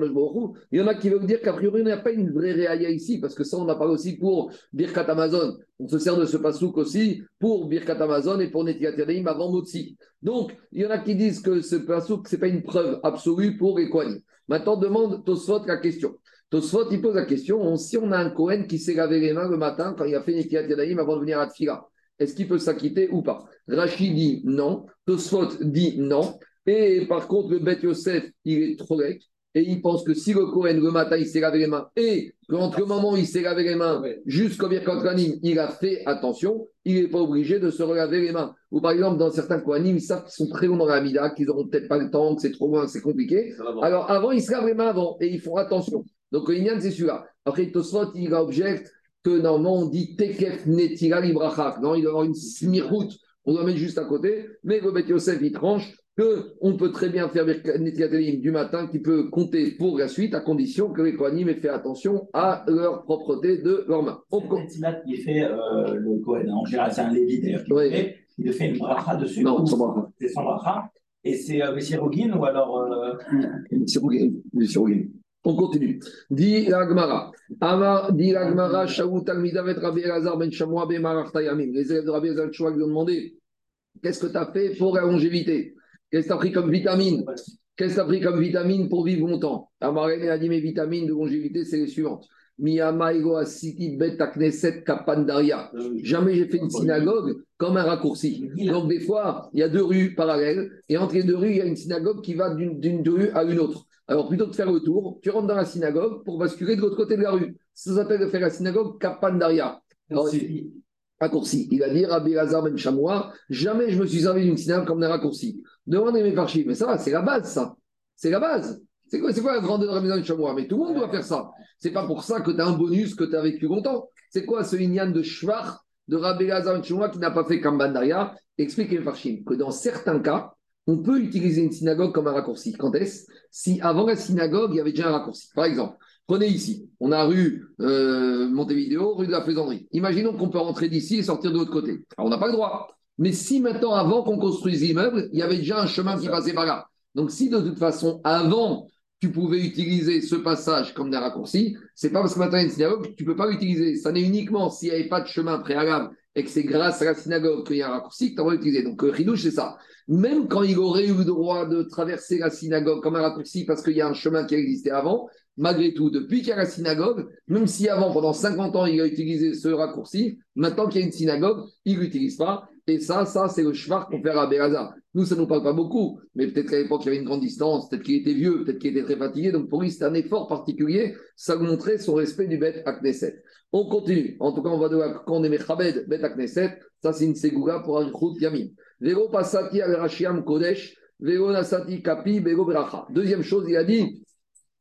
Il y en a qui veulent dire qu'a priori, il n'y a pas une vraie réaïa ici, parce que ça, on a parlé aussi pour Birkat Amazon. On se sert de ce pasouk aussi pour Birkat Amazon et pour Netilat avant Motsi. Donc, il y en a qui disent que ce pasouk, ce n'est pas une preuve absolue pour Ekwani. Maintenant, demande Tosfot la question. Tosfot, il pose la question si on a un Cohen qui s'est lavé les mains le matin quand il a fait Netilat Yadayim avant de venir à Tfila, est-ce qu'il peut s'acquitter ou pas? Rachid dit non, Tosfot dit non, et par contre, le Bet Yosef, il est trop lec, et il pense que si le Cohen le matin il s'est lavé les mains et qu'entre le moment où il s'est lavé les mains jusqu'au Birkat il a fait attention, il n'est pas obligé de se relaver les mains. Ou par exemple, dans certains Kohanim, ils savent qu'ils sont très longs dans la Mida, qu'ils n'auront peut-être pas le temps, que c'est trop loin, c'est compliqué. Alors avant, ils se lavent les mains avant et ils font attention. Donc le Inyan, c'est celui-là. Après, Tosfot, il objecte que normalement on dit Tekef Netira Librachak. Non, il doit avoir une smirhout, on doit mettre juste à côté. Mais le Bet Yosef, il tranche qu'on peut très bien faire Netikatelim du matin qui peut compter pour la suite à condition que les Kohanim aient fait attention à leur propreté de leurs mains. C'est qui est fait euh, le Kohen. En général, c'est un Lévi d'ailleurs qui fait. Il fait une bracha dessus. Non, bracha. C'est son bracha. Et c'est euh, Messirogin ou alors. Euh... Messirogin. On continue. Dit l'Agmara. Amar, dit l'Agmara, Shaou Talmidavet Rabbi Elazar ben Shamoua ben Les élèves de Rabbi Elazar lui ont demandé Qu'est-ce que tu as fait pour la longévité? Qu'est-ce que tu as pris comme vitamine Qu'est-ce que tu as pris comme vitamine pour vivre longtemps Amarene a dit mes vitamines de longévité, c'est les suivantes. Asiti Kapandaria. Jamais j'ai fait une synagogue comme un raccourci. Donc des fois, il y a deux rues parallèles et entre les deux rues, il y a une synagogue qui va d'une rue à une autre. Alors plutôt que de faire le tour, tu rentres dans la synagogue pour basculer de l'autre côté de la rue. Ça s'appelle de faire la synagogue Kapandaria. Raccourci. Il va dire Rabbi Lazar Ben Chamoua, jamais je me suis servi d'une synagogue comme un raccourci. Demandez mes parchis. Mais ça va, c'est la base, ça. C'est la base. C'est quoi, quoi, la grandeur de la maison de Chamois Mais tout le monde doit faire ça. C'est pas pour ça que tu as un bonus que tu as vécu longtemps. C'est quoi ce lignan de Schwar de Rabbi Lazar qui n'a pas fait Kambandaria Expliquez mes parchim que dans certains cas, on peut utiliser une synagogue comme un raccourci. Quand est-ce? Si avant la synagogue, il y avait déjà un raccourci. Par exemple, prenez ici, on a rue euh, Montevideo, rue de la Faisanderie. Imaginons qu'on peut rentrer d'ici et sortir de l'autre côté. Alors, on n'a pas le droit. Mais si maintenant, avant qu'on construise l'immeuble, il y avait déjà un chemin qui passait par là. Donc si de toute façon, avant, tu pouvais utiliser ce passage comme des raccourcis, c'est pas parce que maintenant il y a une synagogue que tu ne peux pas l'utiliser. Ça n'est uniquement s'il n'y avait pas de chemin préalable et que c'est grâce à la synagogue qu'il y a un raccourci que tu vas l'utiliser. Donc, Ridouche, c'est ça. Même quand il aurait eu le droit de traverser la synagogue comme un raccourci parce qu'il y a un chemin qui existait avant, malgré tout, depuis qu'il y a la synagogue, même si avant, pendant 50 ans, il a utilisé ce raccourci, maintenant qu'il y a une synagogue, il ne l'utilise pas. Et ça, ça, c'est le cheval qu'on fait à Béraza. Nous, ça ne nous parle pas beaucoup, mais peut-être qu'à l'époque, il y avait une grande distance, peut-être qu'il était vieux, peut-être qu'il était très fatigué. Donc, pour lui, c'est un effort particulier. Ça montrait son respect du Beth à. On continue. En tout cas, on va de quand on est Mechabed, Beth à. Ça, c'est une Ségoula pour Arichut Yamim. Vero Pasati al Kodesh. Vero Nasati Kapi Vero Beracha. Deuxième chose, il a dit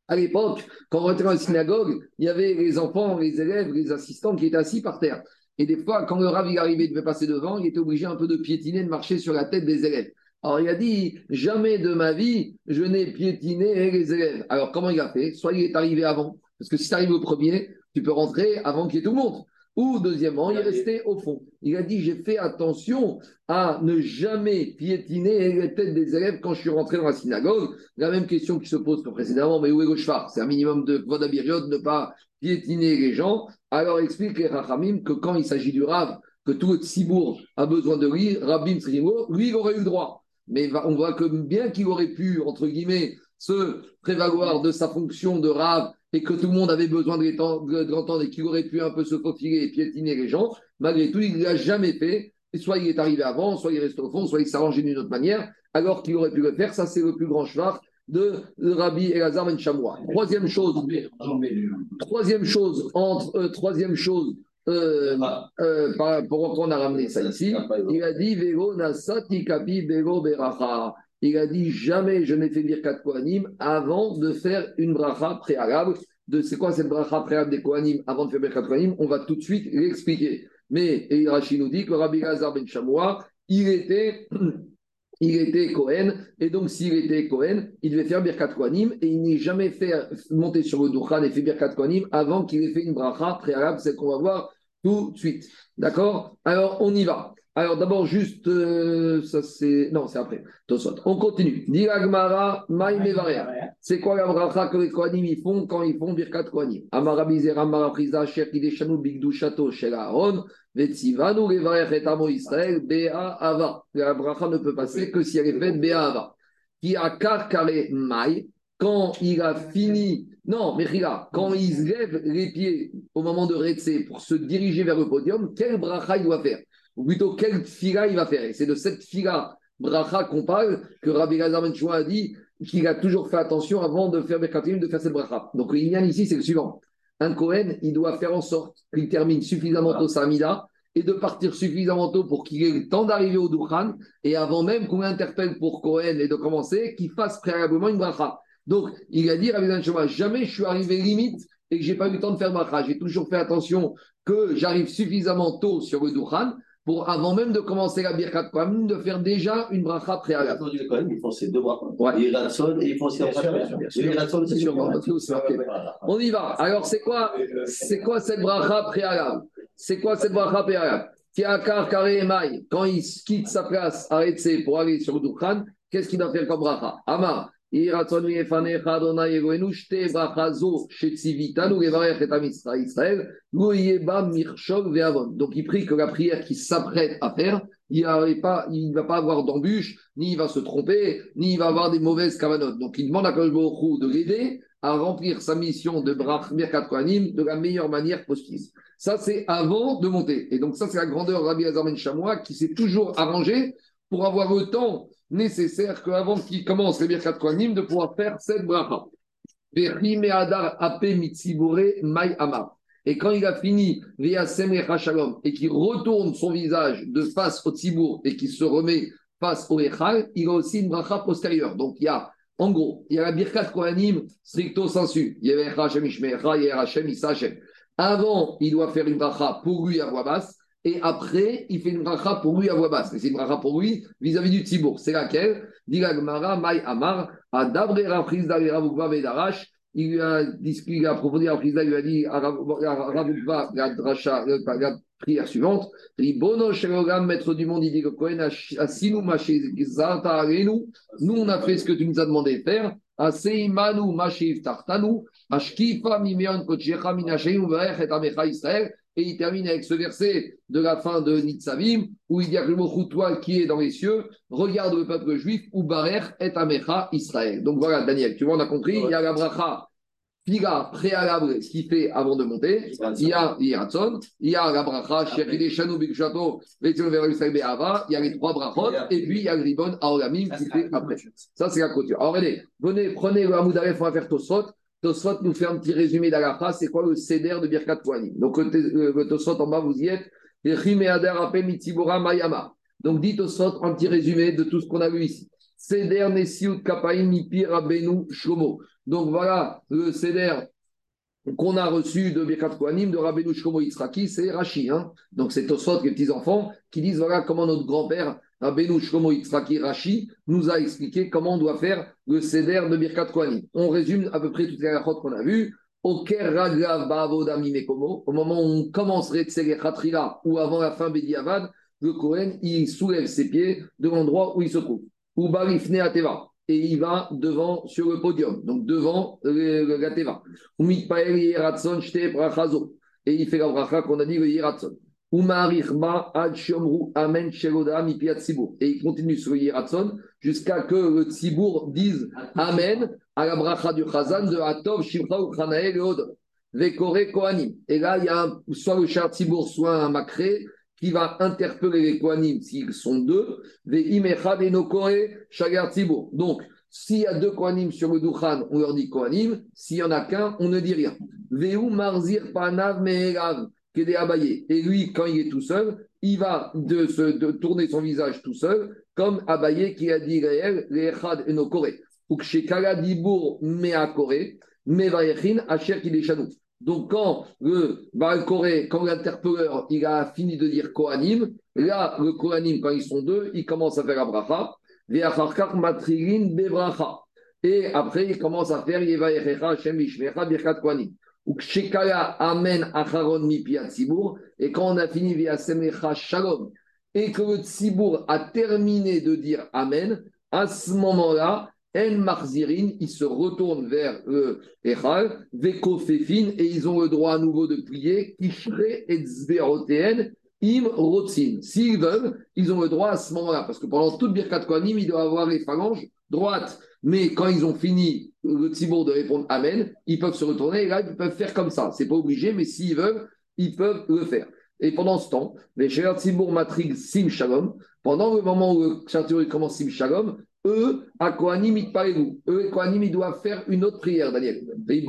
à l'époque, quand on rentrait la synagogue, il y avait les enfants, les élèves, les assistants qui étaient assis par terre. Et des fois, quand le rav il arrivait, il devait passer devant, il était obligé un peu de piétiner, de marcher sur la tête des élèves. Alors il a dit, jamais de ma vie, je n'ai piétiné les élèves. Alors comment il a fait? Soit il est arrivé avant, parce que si tu arrives au premier, tu peux rentrer avant qu'il y ait tout le monde. Ou deuxièmement, il est resté au fond. Il a dit, j'ai fait attention à ne jamais piétiner les têtes des élèves quand je suis rentré dans la synagogue. La même question qui se pose que précédemment, mais où est le C'est un minimum de Vodabiriot ne pas piétiner les gens. Alors explique les Rachamim que quand il s'agit du Rav, que tout le Tzibour a besoin de lui, Rabim Srimo, lui, il aurait eu le droit. Mais on voit que bien qu'il aurait pu, entre guillemets, se prévaloir de sa fonction de Rav et que tout le monde avait besoin de l'entendre et qu'il aurait pu un peu se faufiler et piétiner les gens, malgré tout, il ne l'a jamais fait. Soit il est arrivé avant, soit il reste au fond, soit il s'arrangeait d'une autre manière, alors qu'il aurait pu le faire. Ça, c'est le plus grand cheval de Rabbi Elazar Ben Chamoua. Troisième chose, troisième chose, entre, euh, troisième chose, euh, euh, pour on a ramené ça ici, il a dit Vego Nasati Kapi Vego Beracha. Il a dit jamais je n'ai fait Birkat Kohanim avant de faire une bracha préalable. De c'est quoi cette bracha préalable des Kohanim avant de faire Birkat Kohanim? On va tout de suite l'expliquer. Mais Rachid nous dit que Rabbi Lazar ben Chamoua, il était il était Cohen, et donc s'il était Cohen, il devait faire Birkat Kohanim, et il n'est jamais fait monter sur le Dukhan et fait Birkat Kohanim avant qu'il ait fait une bracha préalable, c'est qu'on va voir tout de suite. D'accord? Alors, on y va. Alors d'abord, juste, euh, ça c'est... Non, c'est après. On continue. Diragmara, Maïmevarer. C'est quoi la bracha que les Kohanim ils font quand ils font Birkat Kohanim? Shekideshanu, Shelaron, Vetsivanu, Levarer et Amo Israël, Bea Ava. La bracha ne peut passer que si elle est faite Bea Ava. Qui a Karkare Maï, quand il a fini, non, regarde, quand il lève les pieds au moment de Retsé pour se diriger vers le podium, quel bracha il doit faire? Ou plutôt, quel fila il va faire? Et c'est de cette fila bracha qu'on parle que Rabbi Lazar ben a dit qu'il a toujours fait attention avant de faire Merkatim, de faire cette bracha. Donc, l'Inyan ici, c'est le suivant. Un Kohen, il doit faire en sorte qu'il termine suffisamment tôt sa Amida et de partir suffisamment tôt pour qu'il ait le temps d'arriver au Dukhan et avant même qu'on l'interpelle pour Kohen et de commencer, qu'il fasse préalablement une bracha. Donc, il a dit, Rabbi Shema, jamais je suis arrivé limite et que j'ai pas eu le temps de faire bracha. J'ai toujours fait attention que j'arrive suffisamment tôt sur le Dukhan pour, avant même de commencer la Birkat Kohanim, de faire déjà une bracha préalable. Ils font ces deux brachas. Ouais. Les Ratson et ils font aussi un Les Ratson, c'est sûr. On y va. Alors, c'est quoi, c'est quoi cette bracha préalable? C'est quoi cette bracha préalable? Tiakar Kare Maï, quand il quitte sa place à Retse pour aller sur le Dukhan, qu'est-ce qu'il doit faire comme bracha? Amar. Donc il prie que la prière qu'il s'apprête à faire, il ne va pas avoir d'embûche, ni il va se tromper, ni il va avoir des mauvaises cavanotes. Donc il demande à Kajborou de l'aider à remplir sa mission de Brach Merkat Kohanim de la meilleure manière possible. Ça, c'est avant de monter. Et donc ça, c'est la grandeur de Rabbi Azarmen Chamois qui s'est toujours arrangé pour avoir temps nécessaire qu'avant qu'il commence les Birkat Kohanim, de pouvoir faire cette bracha. Et quand il a fini, et qu'il retourne son visage de face au Tzibour et qu'il se remet face au Echal, il a aussi une bracha postérieure. Donc il y a, en gros, il y a la Birkat Kohanim stricto sensu. Il il. Avant, il doit faire une bracha pour lui à voix. Et après, il fait une bracha pour lui à voix basse. C'est une bracha pour lui vis-à-vis du Tzibour. C'est laquelle? Gmara, Mai Amar, Adabre Rafrizda Ravukva Vedarash. Il lui a, a approfondi Rafrizda, il lui a dit Ravukva, la dracha, la prière suivante. Ribono Shelogam, maître du monde, il dit que Kohen Asinu. Nous, on a fait ce que tu nous as demandé de faire. Aseimanu Mashiv Tartanu. Ashkifa Mimeon Kochecha Minasheim Verech et Amecha Israël. Et il termine avec ce verset de la fin de Nitzavim, où il dit à le toi qui est dans les cieux, regarde le peuple juif, ou Barer et Amecha Israël. Donc voilà, Daniel, tu vois, on a compris, il y a la bracha, Figa préalable, ce qu'il fait avant de monter, il y a Yiratson, il y a la bracha, Shekide Shanou Bikchato, il y a les trois brachot, et puis il y a le ribon Aolamim qui fait après. Ça, c'est la clôture. Alors, allez, venez, prenez le Hamoudalef, on va faire Tosot. Tosfot nous fait un petit résumé d'Alacha, c'est quoi le céder de Birkat Kohanim? Donc le, Tosfot en bas, vous y êtes. Donc dit Tosfot un petit résumé de tout ce qu'on a vu ici. Seder Nesiut Kapaim Mipir Abenu Shlomo. Donc voilà le céder qu'on a reçu de Birkat Kohanim de Rabbeinu Shlomo Yitzhaki, c'est Rashi. Hein Donc c'est Tosfot, les petits-enfants, qui disent voilà comment notre grand-père Rabbeinu Shlomo Yitzhaki Rashi nous a expliqué comment on doit faire le céder de Birkat Kohanim. On résume à peu près toutes les halachot qu'on a vues. Au moment où on commence Retsele Khatrila ou avant la fin Bediavad, le Kohen, il soulève ses pieds de l'endroit où il se trouve. Ou Ateva. Et il va devant, sur le podium, donc devant la Teva. Et il fait la bracha qu'on a dit le Yeratson. Et il continue sur Yiratson jusqu'à que le Tzibour dise Amen à la bracha du Chazan de Atov, Shimcha ou Odon. Vekore Kohanim. Et là, il y a soit le char Tzibour, soit un Makré qui va interpeller les Kohanim s'ils sont deux. Veimechad et Nokore, Shagar Tzibour. Donc, s'il y a deux Kohanim sur le Duchan, on leur dit Kohanim. S'il n'y en a qu'un, on ne dit rien. Veu Marzir Panav Meherav. Et lui, quand il est tout seul, il va de, se, de tourner son visage tout seul, comme Abaye qui a dit réel, les Echad et nos Koré. Ou que chez Kaladibour Mea Koré, Mevayechin, Asher Kideshanu. Donc, quand le Koré, quand l'interpelleur, il a fini de dire Kohanim, là, le Kohanim, quand ils sont deux, il commence à faire la bracha, Matrilin Bebracha. Et après, il commence à faire Yevayecha, Hashem Ishmecha, Birkat Kohanim. Amen Acharon Et quand on a fini via Semecha Shalom, et que le Tzibour a terminé de dire Amen, à ce moment-là, En Marzirin, ils se retournent vers le Echal, Veko et ils ont le droit à nouveau de prier, Kishre et Im Rotzin. S'ils veulent, ils ont le droit à ce moment-là, parce que pendant toute Birkat Kohanim, il doit avoir les phalanges droites Mais quand ils ont fini le Tzibour de répondre Amen, ils peuvent se retourner et là, ils peuvent faire comme ça. C'est pas obligé, mais s'ils veulent, ils peuvent le faire. Et pendant ce temps, les Sherat Tzibour Matrig Sim Shalom, pendant le moment où le Sherat commence Sim Shalom, eux, à Kohanim, ils Eux, ils doivent faire une autre prière, Daniel. Ils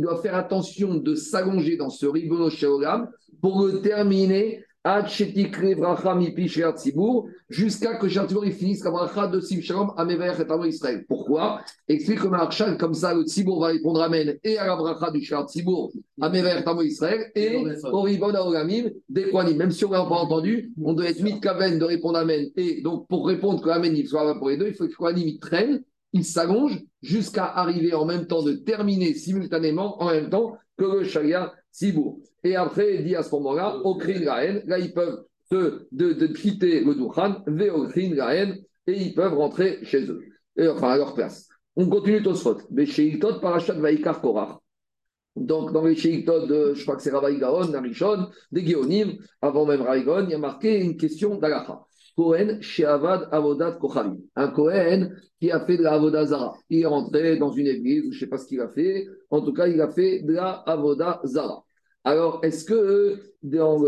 doivent faire attention de s'allonger dans ce Ribono Sheolam pour le terminer jusqu'à que finisse la bracha de à et Israël. Pourquoi? Explique le Marshal, comme ça le Tzibour va répondre Amen et à la bracha du Shalom Tzibour à Mevayer et Israël et au Ribon Aogamim des Kwanim. Même si on n'a pas entendu, on doit être mitkaven de répondre Amen. Et donc pour répondre que Amen il soit pour les deux, il faut que Kwanim il traîne, il s'allonge jusqu'à arriver en même temps de terminer simultanément en même temps que le Sharia Tzibour. Et après, il dit à ce moment-là, au Raël, là, ils peuvent se, de, de quitter le Dukhan, Veokrin Raël, et ils peuvent rentrer chez eux, et, enfin à leur place. On continue Tosfot. Mais chez Parashat Vaikar Korach. Donc, dans les Sheiktot de, je crois que c'est Rabbi Gaon, Narishon, des Géonim, avant même Raïgon, il y a marqué une question d'Alacha. Kohen Sheavad Avodat Kochavim. Un Kohen qui a fait de la Avodah Il est rentré dans une église, je ne sais pas ce qu'il a fait. En tout cas, il a fait de la Avodah Zara. Alors, est-ce que dans,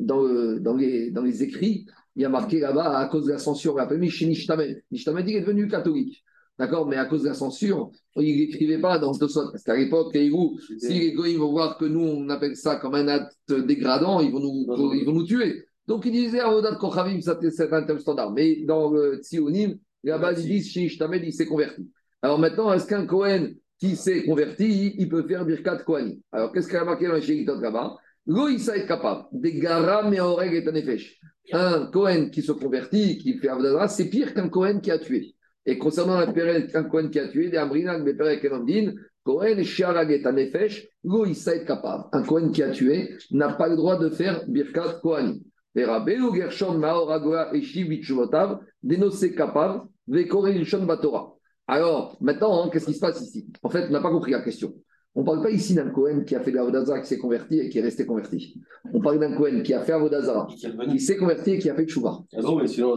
dans, dans, les, dans les écrits, il y a marqué là-bas, à cause de la censure, on l'appelle chez Nishtamed. Nishtamed, il est devenu catholique. D'accord? Mais à cause de la censure, il n'écrivait pas dans Tosot. Parce qu'à l'époque, les si les goïs vont voir que nous, on appelle ça comme un acte dégradant, ils vont nous, ils vont nous tuer. Donc, il disait Avodat Kochavim, c'est un terme standard. Mais dans le Tzionim, là-bas, ils disent chez Nishtamed, il s'est converti. Alors maintenant, est-ce qu'un Cohen qui s'est converti, il peut faire Birkat Kohanim. Alors, qu'est-ce qu'il a marqué dans le là-bas? Il est capable. Des garam et oreg et un Un Kohen qui se convertit, qui fait Avdadra, c'est pire qu'un Kohen qui a tué. Et concernant un Kohen qui a tué, des Amrinak, des Perek et Kohen Shiarag et Anefesh, il est capable. Un Kohen qui a tué n'a pas le droit de faire Birkat Kohanim. Et Rabbeinu Gershon Maor Agoa et Shivichuvotav, dénoncer capable, Vekore Ilshon Batora. Alors, maintenant, hein, qu'est-ce qui se passe ici? En fait, on n'a pas compris la question. On ne parle pas ici d'un Cohen qui a fait de la qui s'est converti et qui est resté converti. On parle d'un Cohen qui a fait Avodazara, qui s'est converti et qui a fait Tchouva. Ah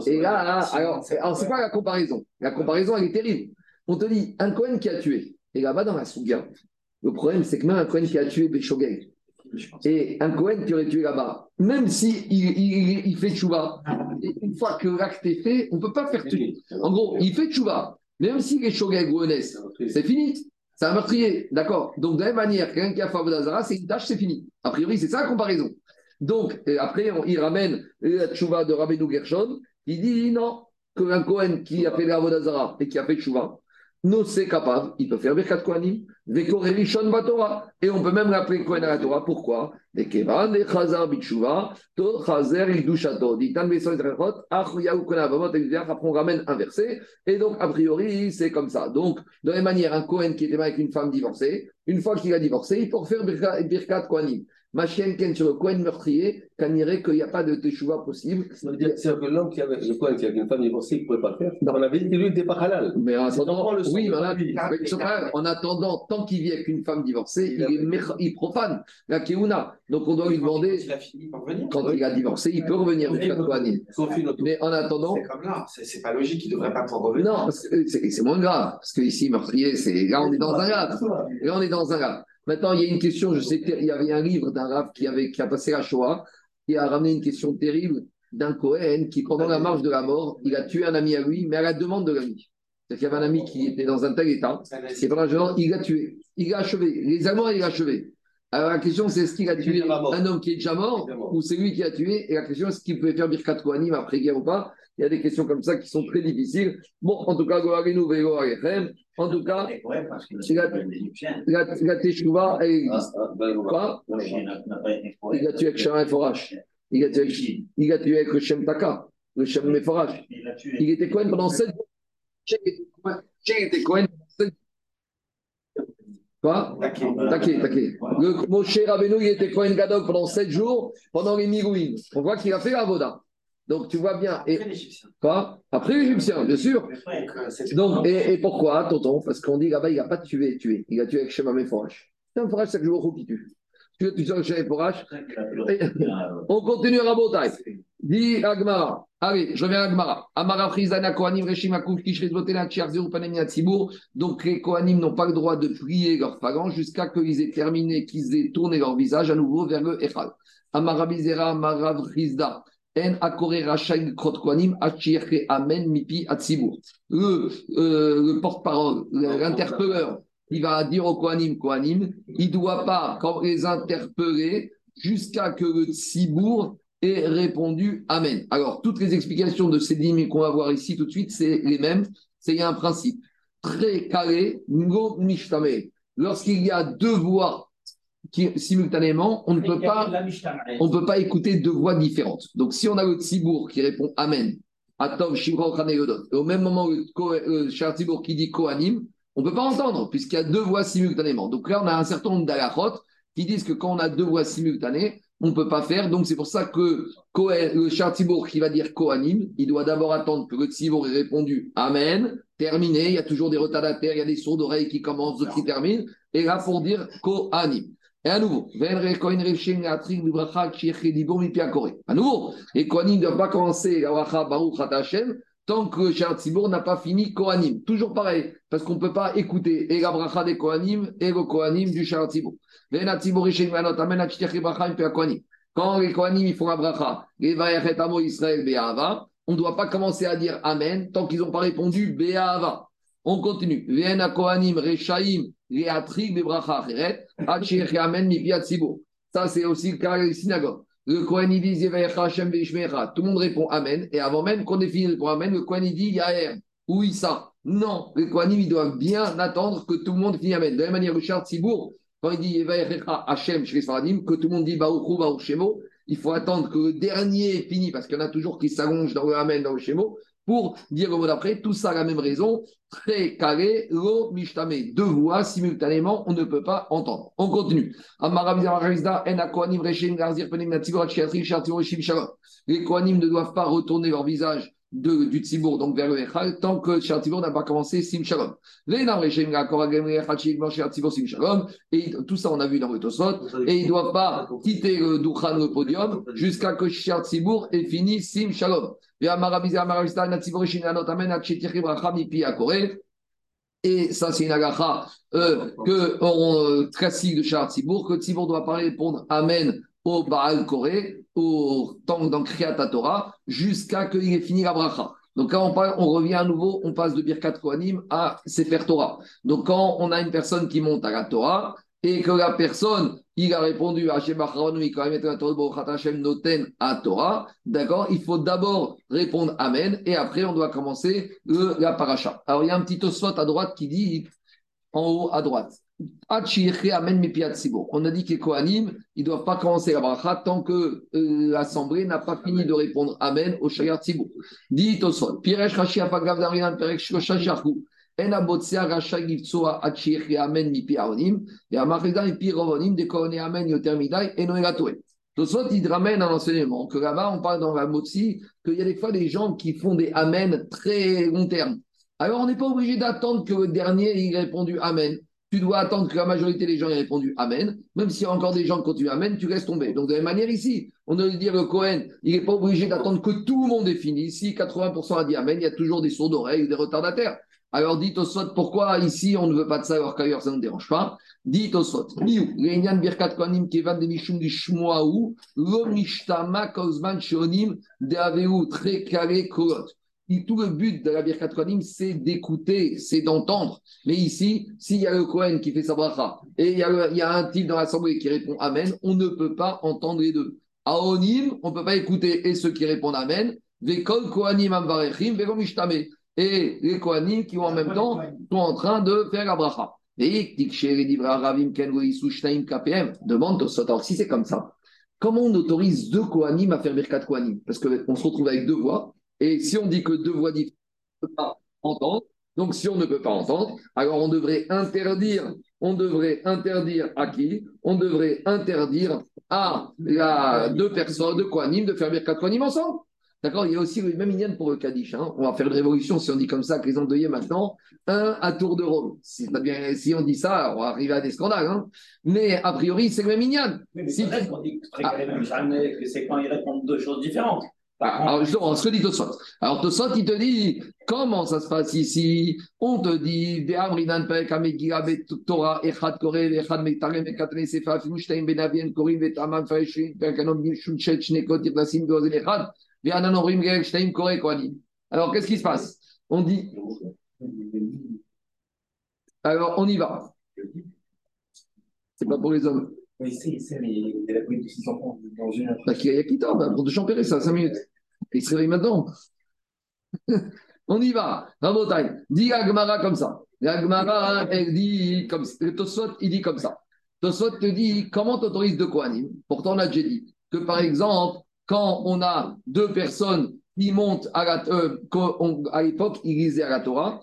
et là, alors, c'est quoi la comparaison? La comparaison, elle est terrible. On te dit, un Cohen qui a tué, et là-bas dans la Souga, le problème, c'est que même un Cohen qui a tué et un Cohen qui aurait tué là-bas, même s'il il, il, fait Tchouva, une fois que l'acte est fait, on ne peut pas faire tout. En gros, il fait Tchouva, même s'il est Shogeg ou c'est fini. C'est un meurtrier, d'accord Donc, de la même manière, quelqu'un qui a fait d'Azara, c'est une tâche, c'est fini. A priori, c'est ça la comparaison. Donc, après, il ramène la tchouva de Rabbeinu Gershon, il dit non, qu'un Cohen qui a fait l'Avodazara et qui a fait tchouva, nous, c'est capable, il peut faire Birkat Kohanim. Et on peut même l'appeler Kohen à la Torah. Pourquoi? Après on ramène un verset. Et donc, a priori, c'est comme ça. Donc, de la même manière, un Kohen qui était avec une femme divorcée, une fois qu'il a divorcé, il peut faire Birkat Kohanim. Ma chienne Ken sur le coin meurtrier, qu'on dirait qu'il n'y a pas de teshuva possible. C'est-à-dire que l'homme qui avait le coin qui avait une femme divorcée, il ne pouvait pas le faire. Non. On avait dit que lui n'était pas halal. Mais en attendant, oui, mais en attendant, tant qu'il vit avec une femme divorcée, il, est il profane la keuna. Donc on doit lui demander. Il a fini par revenir. Quand il a divorcé, il peut revenir. Mais en attendant. C'est comme là, c'est pas logique, il ne devrait pas pouvoir revenir. Non, c'est moins grave. Parce que ici, meurtrier, c'est là on est dans un grave. Là on est dans un grave. Maintenant, il y a une question, je sais qu'il y avait un livre d'un rave qui, avait, qui a passé la Shoah, qui a ramené une question terrible d'un Cohen qui, pendant la marche de la mort, il a tué un ami à lui, mais à la demande de l'ami. C'est-à-dire qu'il y avait un ami qui était dans un tel état, et pendant journée, il l'a tué. Il l'a achevé. Les Allemands, il l'a achevé. Alors la question, c'est est-ce qu'il a tué un homme qui est déjà mort, ou c'est lui qui a tué? Et la question, est-ce qu'il pouvait faire Birkat Kohanim après-guerre ou pas? Il y a des questions comme ça qui sont très difficiles. Bon, en tout cas, en tout cas, la Teshuvah, elle. Ah, ah, ben, Quoi? Il a tué avec. Il a tué avec le Shem Taka, le Shem Meforash. Il était Cohen pendant 7 jours. Était Cohen pendant 7 Quoi? Taqué, taqué. Le Moshe Rabbeinu, il était Cohen Gadok pendant 7 jours, pendant les Mirouines. On voit qu'il a fait la Voda. Donc tu vois bien. Et, Après l'Égyptien. Quoi? Après l'Égyptien, bien sûr. Donc, et, et, pourquoi, tonton Parce qu'on dit là-bas, il n'a pas tué, tué. Il a tué avec Shema Meforash. C'est un forage, c'est que je qui tue. Tu veux tu chercher pour H On continue à Rabotai. Dis Agmara. Allez, je reviens à Agmara. Amara Frizana Kohanim Reshim Akouf Kishret Votena Tchiarzeru Panemia Tzibour. Donc les Kohanim n'ont pas le droit de prier leur phalange jusqu'à qu'ils aient terminé, qu'ils aient tourné leur visage à nouveau vers le Echal. Amara Bizera Amara Frizda. Le, euh, le porte-parole, l'interpelleur, il va dire au Kohanim, Kohanim, il ne doit pas les interpeller jusqu'à que le Tzibour ait répondu Amen. Alors, toutes les explications de ces dîmes qu'on va voir ici tout de suite, c'est les mêmes. C'est il y a un principe très carré, ngo mishtame. Lorsqu'il y a deux voix simultanément, on ne peut pas, on peut pas écouter deux voix différentes. Donc, si on a le Tzibour qui répond Amen, Atov, Shimron, et au même moment, le, le Tzibour qui dit Kohanim, on ne peut pas entendre, puisqu'il y a deux voix simultanément. Donc là, on a un certain nombre d'alachot qui disent que quand on a deux voix simultanées, on ne peut pas faire. Donc c'est pour ça que le Chartibourg qui va dire Kohanim, il doit d'abord attendre que le ait répondu Amen, terminé. Il y a toujours des retardataires, il y a des sourds d'oreilles qui commencent, d'autres qui terminent. Et là, pour dire Kohanim. Et à nouveau, à nouveau, et Kohanim ne doit pas commencer à Baruch tant que le Tzibour n'a pas fini Kohanim. Toujours pareil, parce qu'on ne peut pas écouter et la bracha des Kohanim et le Kohanim du Tzibour. Quand les Kohanim font la bracha, on ne doit pas commencer à dire Amen tant qu'ils n'ont pas répondu Be'ava. On continue. Amen. Ça, c'est aussi le cas des synagogues. Le Kohen il dit Hashem Tout le monde répond Amen. Et avant même qu'on ait fini le Amen, le Kohen il dit Yaher ou Issa. Non, les Kohanim ils doivent bien attendre que tout le monde finisse Amen. De la même manière, le Char Tzibour, quand il dit Hashem que tout le monde dit Baruchou, Baruch Shemo, il faut attendre que le dernier finisse parce qu'il y en a toujours qui s'allongent dans le Amen, dans le Shemo pour dire le mot d'après, tout ça a la même raison, très carré, lo mishtame, deux voix simultanément, on ne peut pas entendre. On continue. Les Kohanim ne doivent pas retourner leur visage de, du Tzibour, donc vers le Echal, tant que Cher n'a pas commencé Sim Shalom. Et tout ça, on a vu dans le Tosot. Et il ne doit pas quitter le Dukhan, le podium, jusqu'à que Cher ait fini Sim Shalom. Et ça, c'est une agacha euh, que, euh, classique de Shah Tzibour, que Tzibour doit pas répondre Amen au Baal Koré, au temps dans Kriyat Torah, jusqu'à qu'il ait fini la bracha. Donc quand on, on revient à nouveau, on passe de Birkat Kohanim à Sefer Torah. Donc quand on a une personne qui monte à la Torah et que la personne, il a répondu à Noten à Torah, d'accord? Il faut d'abord répondre Amen et après on doit commencer la paracha. Alors il y a un petit osot à droite qui dit, en haut à droite, on a dit que les Kohanim, ils ne doivent pas commencer la bracha tant que euh, l'Assemblée n'a pas fini de répondre Amen au Shayar Tzibur. Dit Tosfot, Piresh Rashi Apagav Darian Perek Noegatoe. Tosfot, il ramène un enseignement que là-bas, on parle dans la Motsi, qu'il y a des fois des gens qui font des Amen très long terme. Alors, on n'est pas obligé d'attendre que le dernier ait répondu Amen tu dois attendre que la majorité des gens aient répondu Amen. Même s'il y a encore des gens qui continuent Amen, tu restes tomber. Donc, de la même manière, ici, on doit dire que Cohen, il n'est pas obligé d'attendre que tout le monde ait fini. Ici, 80% a dit Amen, il y a toujours des sourds d'oreilles, des retardataires. Alors, dites au SWAT, pourquoi ici on ne veut pas de ça alors qu'ailleurs ça ne dérange pas? Dites au Miou, Reinian Birkat Kevan de Mishum Gishmoaou, Lo Mishtama Kozman Shonim de Aveu Carré Kolot tout le but de la Birkat Kohanim, c'est d'écouter, c'est d'entendre. Mais ici, s'il y a le Kohen qui fait sa bracha et il y a, un type dans l'assemblée qui répond Amen, on ne peut pas entendre les deux. À Onim, on ne peut pas écouter et ceux qui répondent Amen, Vekol Kohanim Amvarechim, Vegomishtame. Et les Kohanim qui en même temps sont en train de faire la bracha. Et demande alors si c'est comme ça, comment on autorise deux Kohanim à faire Birkat Kohanim? Parce qu'on se retrouve avec deux voix et si on dit que deux voix différentes, on ne peut pas entendre. Donc, si on ne peut pas entendre, alors on devrait interdire, on devrait interdire à qui? On devrait interdire à la deux personnes de Kohanim de faire Birkat Kohanim ensemble. D'accord Il y a aussi le même Inyan pour le Kaddish. Hein. On va faire une révolution si on dit comme ça que les endeuillés maintenant, un à tour de rôle. Si, si on dit ça, on va arriver à des scandales. Hein. Mais a priori, c'est le même Inyan. Oui, mais si c'est on dit que c'est quand ils répondent deux choses différentes. Alors, justement, ce que dit Tosot. Alors, Tosot, il te dit comment ça se passe ici? On te dit Torah, Echad Kore, Echad Metarem, Ekatne Sefa, Finushtaim Benavien, Korim, Vetamam, Faishin, Perkanom, Shunchet, Shnekot, Irnasim, Gozel, Echad, Alors, qu'est-ce qui se passe? On dit. Alors, on y va. C'est pas pour les hommes. Oui, c'est, c'est, mais il y a la police de 6 enfants dans une. Bah, qui, a qui tort, bah, pour te champérer ça, 5 minutes. Et il se réveille maintenant. On y va. Rabotai, dis Agmara comme ça. Agmara, elle dit comme ça. Tosot, il dit comme ça. Tosot te dit comment t'autorises de Kohanim? Pourtant, on a déjà dit que par exemple, quand on a deux personnes qui montent euh, à l'époque, ils lisaient à la Torah,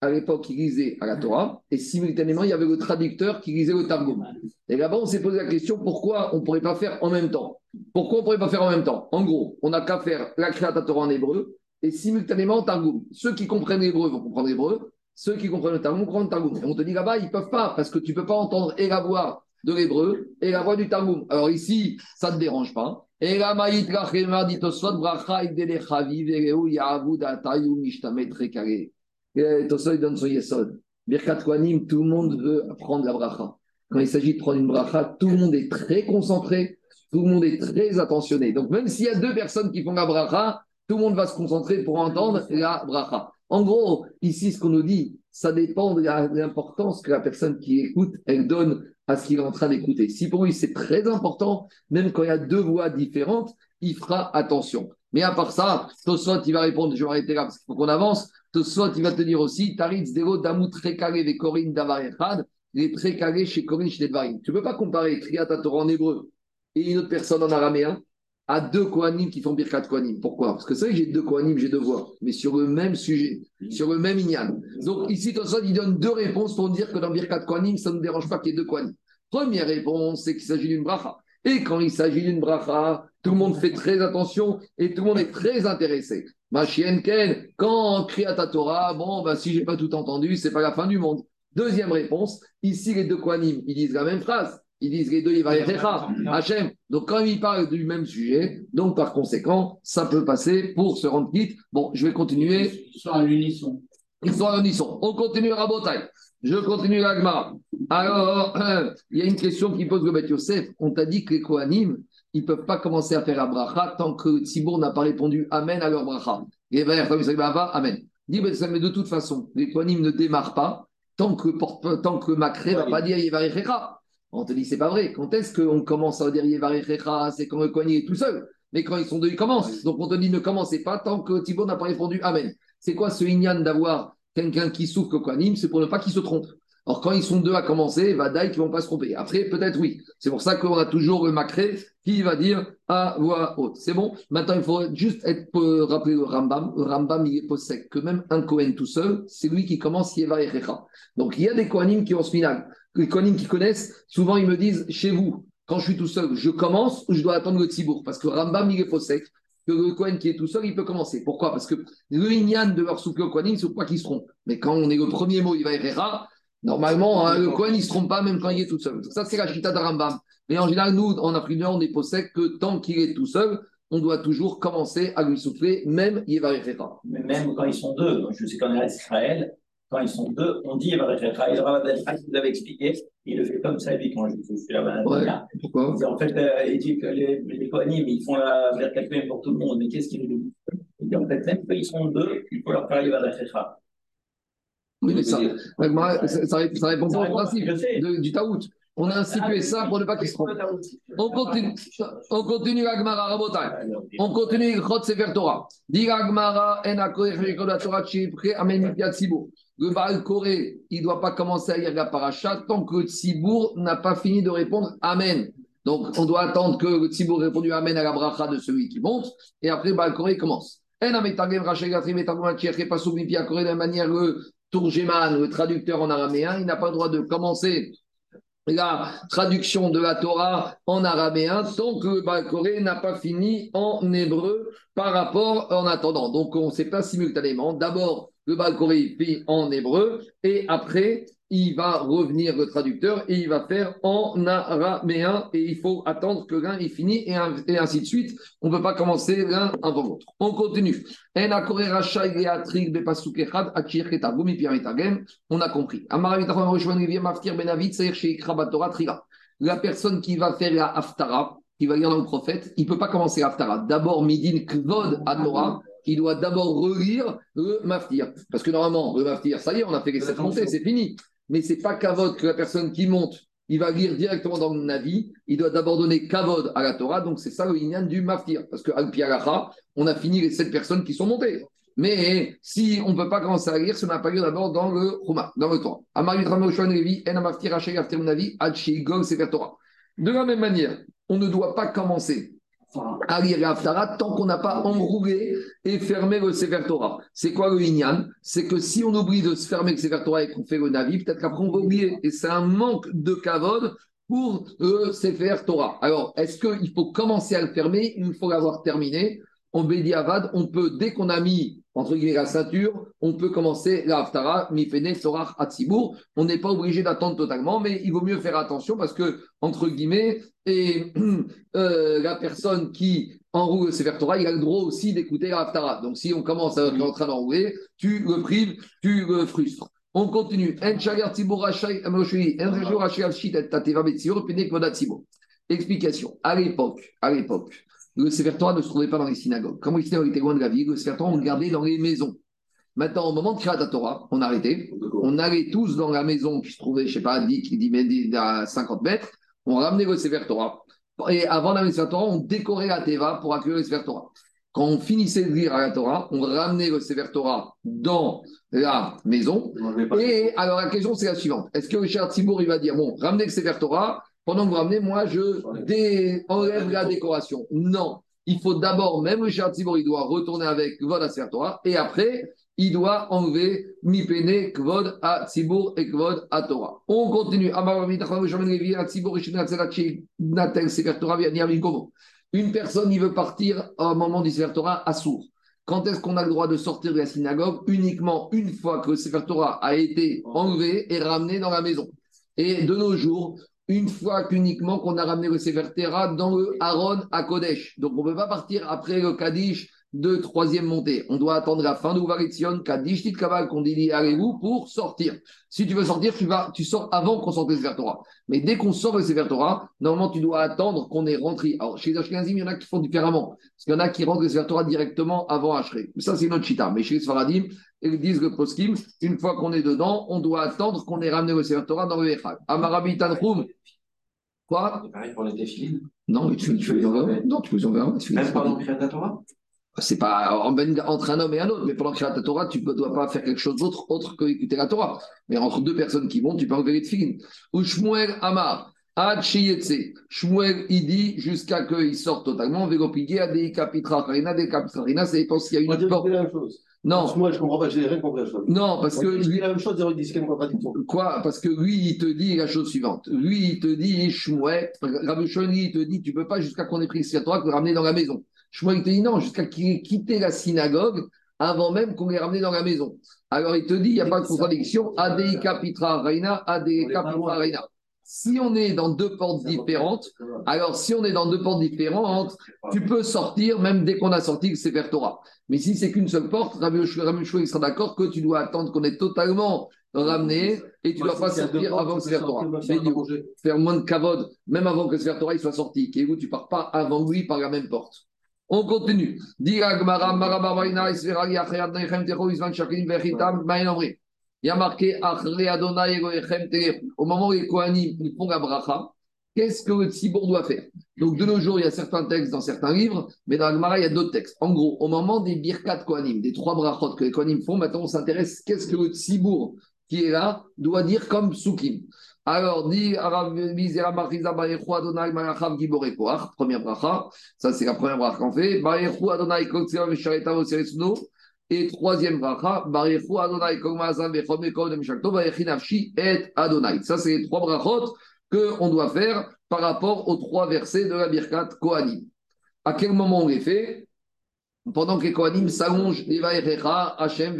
à l'époque, il lisait à la Torah, et simultanément, il y avait le traducteur qui lisait le Targum. Et là-bas, on s'est posé la question pourquoi on ne pourrait pas faire en même temps? Pourquoi on ne pourrait pas faire en même temps? En gros, on n'a qu'à faire la Créata Torah en hébreu et simultanément Targum. Ceux qui comprennent l'hébreu vont comprendre l'hébreu, ceux qui comprennent le Targum comprennent le Targum. Et on te dit là-bas, ils ne peuvent pas, parce que tu ne peux pas entendre et la voix de l'hébreu et la voix du Targum. Alors ici, ça ne te dérange pas. Et la maït dit bracha yesod. Birkat tout le monde veut prendre la bracha. Quand il s'agit de prendre une bracha, tout le monde est très concentré, tout le monde est très attentionné. Donc même s'il y a deux personnes qui font la bracha, tout le monde va se concentrer pour entendre la bracha. En gros, ici, ce qu'on nous dit, ça dépend de l'importance que la personne qui écoute, elle donne à ce qu'il est en train d'écouter. Si pour lui c'est très important, même quand il y a deux voix différentes, il fera attention. Mais à part ça, Tosot, il va répondre, je vais arrêter là parce qu'il faut qu'on avance. Tosot, il va te dire aussi, Taritz Dero Damou Trekare ve Korin Davar Echad, les Trekare chez Korin chez Dvarim. Tu ne peux pas comparer Triat Torah en hébreu et une autre personne en araméen à deux Kohanim qui font Birkat Kohanim. Pourquoi? Parce que c'est vrai que j'ai deux Kohanim, j'ai deux voix, mais sur le même sujet, sur le même Inyan. Donc ici, Tosot, il donne deux réponses pour dire que dans Birkat Kohanim, ça ne dérange pas qu'il y ait deux Kohanim. Première réponse, c'est qu'il s'agit d'une bracha. Et quand il s'agit d'une bracha, tout le monde fait très attention et tout le monde est très intéressé. Ma chienne Ken, quand on crie à ta Torah, bon, bah, si j'ai pas tout entendu, c'est pas la fin du monde. Deuxième réponse, ici les deux Kohanim, ils disent la même phrase. Ils disent les deux Yivayecha, Hachem. Donc quand ils parlent du même sujet, donc par conséquent, ça peut passer pour se rendre quitte. Bon, je vais continuer. Ils sont à l'unisson. Ils sont à l'unisson. On continue à Botaï. Je continue l'agma. Alors, il y a une question qui pose le Beth Yosef. On t'a dit que les Kohanim, ils ne peuvent pas commencer à faire la bracha tant que Tzibour n'a pas répondu Amen à leur bracha. Et Amen. Dit mais de toute façon, les Kohanim ne démarrent pas tant que, tant que Makré ne va pas dire Yevarechecha. On te dit, c'est pas vrai. Quand est-ce qu'on commence à dire Yevarechecha C'est quand le Kohanim est tout seul. Mais quand ils sont deux, ils commencent. Donc on te dit, ne commencez pas tant que Thibaut n'a pas répondu Amen. C'est quoi ce Inyan d'avoir quelqu'un qui souffre que Kohanim, c'est pour ne pas qu'il se trompe. Alors, quand ils sont deux à commencer, Vadaï qui ne vont pas se tromper. Après, peut-être oui. C'est pour ça qu'on a toujours le Macré qui va dire à voix haute. C'est bon? Maintenant, il faut juste être, euh, rappeler le Rambam. Le Rambam, il est possède que même un Kohen tout seul, c'est lui qui commence Yeva et Recha. Donc, il y a des Kohanim qui ont ce final. Les Kohanim qui connaissent, souvent, ils me disent chez vous, quand je suis tout seul, je commence ou je dois attendre le Tzibour Parce que Rambam, il est possède que le Kohen qui est tout seul, il peut commencer. Pourquoi? Parce que le Inyan de leur souffle au Kohanim, c'est pas qu'ils se trompent. Mais quand on est le premier mot, il va Herrera, normalement, hein, le Kohen, il ne se trompe pas même quand il est tout seul. ça, c'est la chita de Rambam. Mais en général, nous, en Afrique on est possède que tant qu'il est tout seul, on doit toujours commencer à lui souffler, même Yéva Mais même quand ils sont deux, je sais qu'en Israël, quand ils sont deux, on dit Rav vous avez expliqué, il le fait comme ça, lui, quand je, suis là-bas. Ouais, pourquoi En fait, euh, il dit que les, les ils font la Verkat pour tout le monde, mais qu'est-ce qu'il dit Il dit en fait, même quand ils sont deux, il faut leur faire Yéva Rechecha. Oui, mais ça, ça, ça, répond pas au principe du taout. On a institué ça pour ne pas qu'il se trompe. On continue, on continue Agmara Rabotai. On continue Chot Sefer Torah. Dit Agmara, En la Torah Chipre, Amen Tsibour. Le Baal Koré, il ne doit pas commencer à lire la paracha tant que Tsibour n'a pas fini de répondre Amen. Donc, on doit attendre que le Tsibour répondu Amen à la bracha de celui qui monte, et après, Baal Koré commence. De la manière le Tourgeman, le traducteur en araméen, il n'a pas le droit de commencer la traduction de la Torah en araméen tant que le Balkoré n'a pas fini en hébreu par rapport en attendant. Donc on ne sait pas simultanément. D'abord, le Balkoré fait en hébreu et après, il va revenir le traducteur et il va faire en araméen et il faut attendre que l'un est fini et, ainsi de suite. On ne peut pas commencer l'un avant l'autre. On continue. On a compris. La personne qui va faire la haftara, qui va lire dans le prophète, il ne peut pas commencer la haftara. D'abord, midin kvod à Torah il doit d'abord relire le maftir. Parce que normalement, le maftir, ça y est, on a fait les sept montées, c'est fini mais c'est pas kavod que la personne qui monte, il va lire directement dans le Navi, il doit d'abord donner kavod à la Torah, donc c'est ça le inyan du maftir, parce que al on a fini les sept personnes qui sont montées. Mais si on ne peut pas commencer à lire, si on n'a pas lu d'abord dans le Roma, dans le Torah. De la même manière, on ne doit pas commencer tant qu'on n'a pas enroulé et fermé le Sefer Torah. C'est quoi le Inyan? C'est que si on oublie de se fermer le Sefer Torah et qu'on fait le Navi, peut-être qu'après on va oublier. Et c'est un manque de kavod pour le Sefer Torah. Alors, est-ce qu'il faut commencer à le fermer? Il faut l'avoir terminé. En Bédi Avad, on peut, dès qu'on a mis entre guillemets la ceinture, on peut commencer la Haftara, Mifene, Sorach, Atzibour. On n'est pas obligé d'attendre totalement, mais il vaut mieux faire attention parce que, entre guillemets, et, euh, la personne qui enroule le Sefer Torah, il a le droit aussi d'écouter la Haftara. Donc si on commence à être en train d'enrouler, tu le prives, tu le frustres. On continue. Explication. À l'époque, à l'époque, le Sefer Torah ne se trouvait pas dans les synagogues. Comme les synagogues étaient loin de la ville, le Sefer Torah, on le gardait dans les maisons. Maintenant, au moment de Kriyat Torah, on arrêtait. On allait tous dans la maison qui se trouvait, je ne sais pas, 10, à 50 mètres. On ramenait le Sefer Torah. Et avant d'amener le Sefer Torah, on décorait la Teva pour accueillir le Sefer Torah. Quand on finissait de lire à la Torah, on ramenait le Sefer Torah dans la maison. Et alors la question, c'est la suivante. Est-ce que cher Tibour, il va dire, bon, ramenez le Sefer Torah, pendant que vous ramenez, moi, je enlève la décoration. Non. Il faut d'abord, même le cher il doit retourner avec Kvod à Torah, et après, il doit enlever Mipene, Kvod à Tzibur et Kvod à Torah. On continue. Une personne, il veut partir au moment du Sefer Torah à Sour. Quand est-ce qu'on a le droit de sortir de la synagogue Uniquement une fois que le Sefer Torah a été enlevé et ramené dans la maison? Et de nos jours, une fois qu'uniquement qu'on a ramené le Sefer Terra dans le Aaron à Kodesh. Donc on ne peut pas partir après le Kaddish de troisième montée. On doit attendre la fin de l'Ouvaritzion, Kaddish Tit Kabal, qu'on dit vous pour sortir. Si tu veux sortir, tu, vas, tu sors avant qu'on sorte le Sefer Torah. Mais dès qu'on sort le Sefer Torah, normalement tu dois attendre qu'on est rentré. Alors chez les Ashkenazim, il y en a qui font différemment. Parce qu'il y en a qui rentrent le Sefer Torah directement avant Ashrei. Ça, c'est notre chita. Mais chez les Sfaradim, ils disent le poskim, une fois qu'on est dedans, on doit attendre qu'on ait ramené le Sefer Torah dans le Echad. Amarabi Tanchum, Quoi? Pareil pour les défilés Non, tu, tu, tu les enverras? Non, tu les enverras. Même pendant le Torah? C'est pas entre un homme et un autre, mais pendant que la Torah, tu ne dois pas faire quelque chose d'autre autre que écouter la Torah. Mais entre deux personnes qui vont, tu peux enlever les filines. Ou Shmuel Amar, Ad Shmuel, il dit jusqu'à qu'il sorte totalement, Vegopigé, Adei Capitra, Karina, Adei Karina, c'est parce qu'il y a une porte. la même chose. Non. moi, je comprends pas, j'ai rien compris. Non, parce que. Il dit la même chose, il dit une contradiction. Quoi? Parce que lui, il te dit la chose suivante. Lui, il te dit, Shmuel, Rabbi il te dit, tu ne peux pas, jusqu'à qu'on ait pris le Torah, le ramener dans la maison. Shmuel, il te dit non, jusqu'à qu'il ait quitté la synagogue avant même qu'on l'ait ramené dans la maison. Alors, il te dit, il n'y a pas de contradiction. Adeika Pitra Reina, Adeika Pitra Reina. Si on est dans deux portes différentes, alors si on est dans deux portes différentes, tu peux sortir même dès qu'on a sorti le Sefer Torah. Mais si c'est qu'une seule porte, Rabbi il sera d'accord que tu dois attendre qu'on est totalement ramené et tu ne dois pas sortir avant le Sefer Torah. Faire moins de kavod, même avant que le Sefer Torah soit sorti. Et où tu ne pars pas avant lui par la même porte. On continue. Il y a marqué Au moment où les Kohanim font la bracha, qu'est-ce que le Tzibour doit faire? Donc, de nos jours, il y a certains textes dans certains livres, mais dans Gemara, il y a d'autres textes. En gros, au moment des Birkat Kohanim, des trois brachot que les Kohanim font, maintenant on s'intéresse qu'est-ce que le Tzibour qui est là doit dire comme Soukim. Alors, dit première bracha, ça c'est la première bracha qu'on fait. Et troisième bracha, Adonai et Adonai. Ça, c'est les trois brachot qu'on doit faire par rapport aux trois versets de la Birkat Kohanim. À quel moment on les fait pendant que les Kohanim s'allongent, Hashem,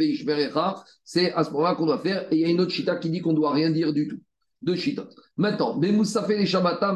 c'est à ce moment-là qu'on doit faire. Et il y a une autre chita qui dit qu'on ne doit rien dire du tout. Deux chitas. Maintenant, fait les Shabbata,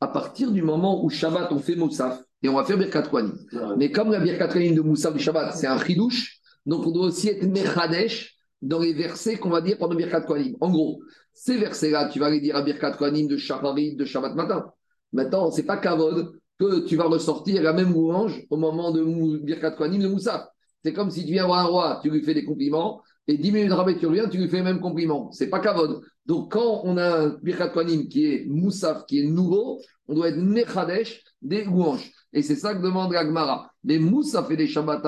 à partir du moment où Shabbat, on fait Moussaf, et on va faire Birkat Kohanim. Mais comme la Birkat Kohanim de Moussaf du Shabbat, c'est un chidouche, donc on doit aussi être Mechadesh dans les versets qu'on va dire pendant Birkat Kohanim. En gros, ces versets-là, tu vas les dire à Birkat Kohanim de Shacharit, de Shabbat matin. Maintenant, c'est pas Kavod que tu vas ressortir la même louange au moment de Birkat Kohanim de Moussaf. C'est comme si tu viens voir un roi, tu lui fais des compliments, et dix minutes après tu reviens, tu lui fais le même compliment. C'est pas Kavod. Donc quand on a un Birkat Kohanim qui est Moussaf, qui est nouveau, on doit être Mechadesh des louanges. Et c'est ça que demande la Gemara. Les Moussaf et des Shabbat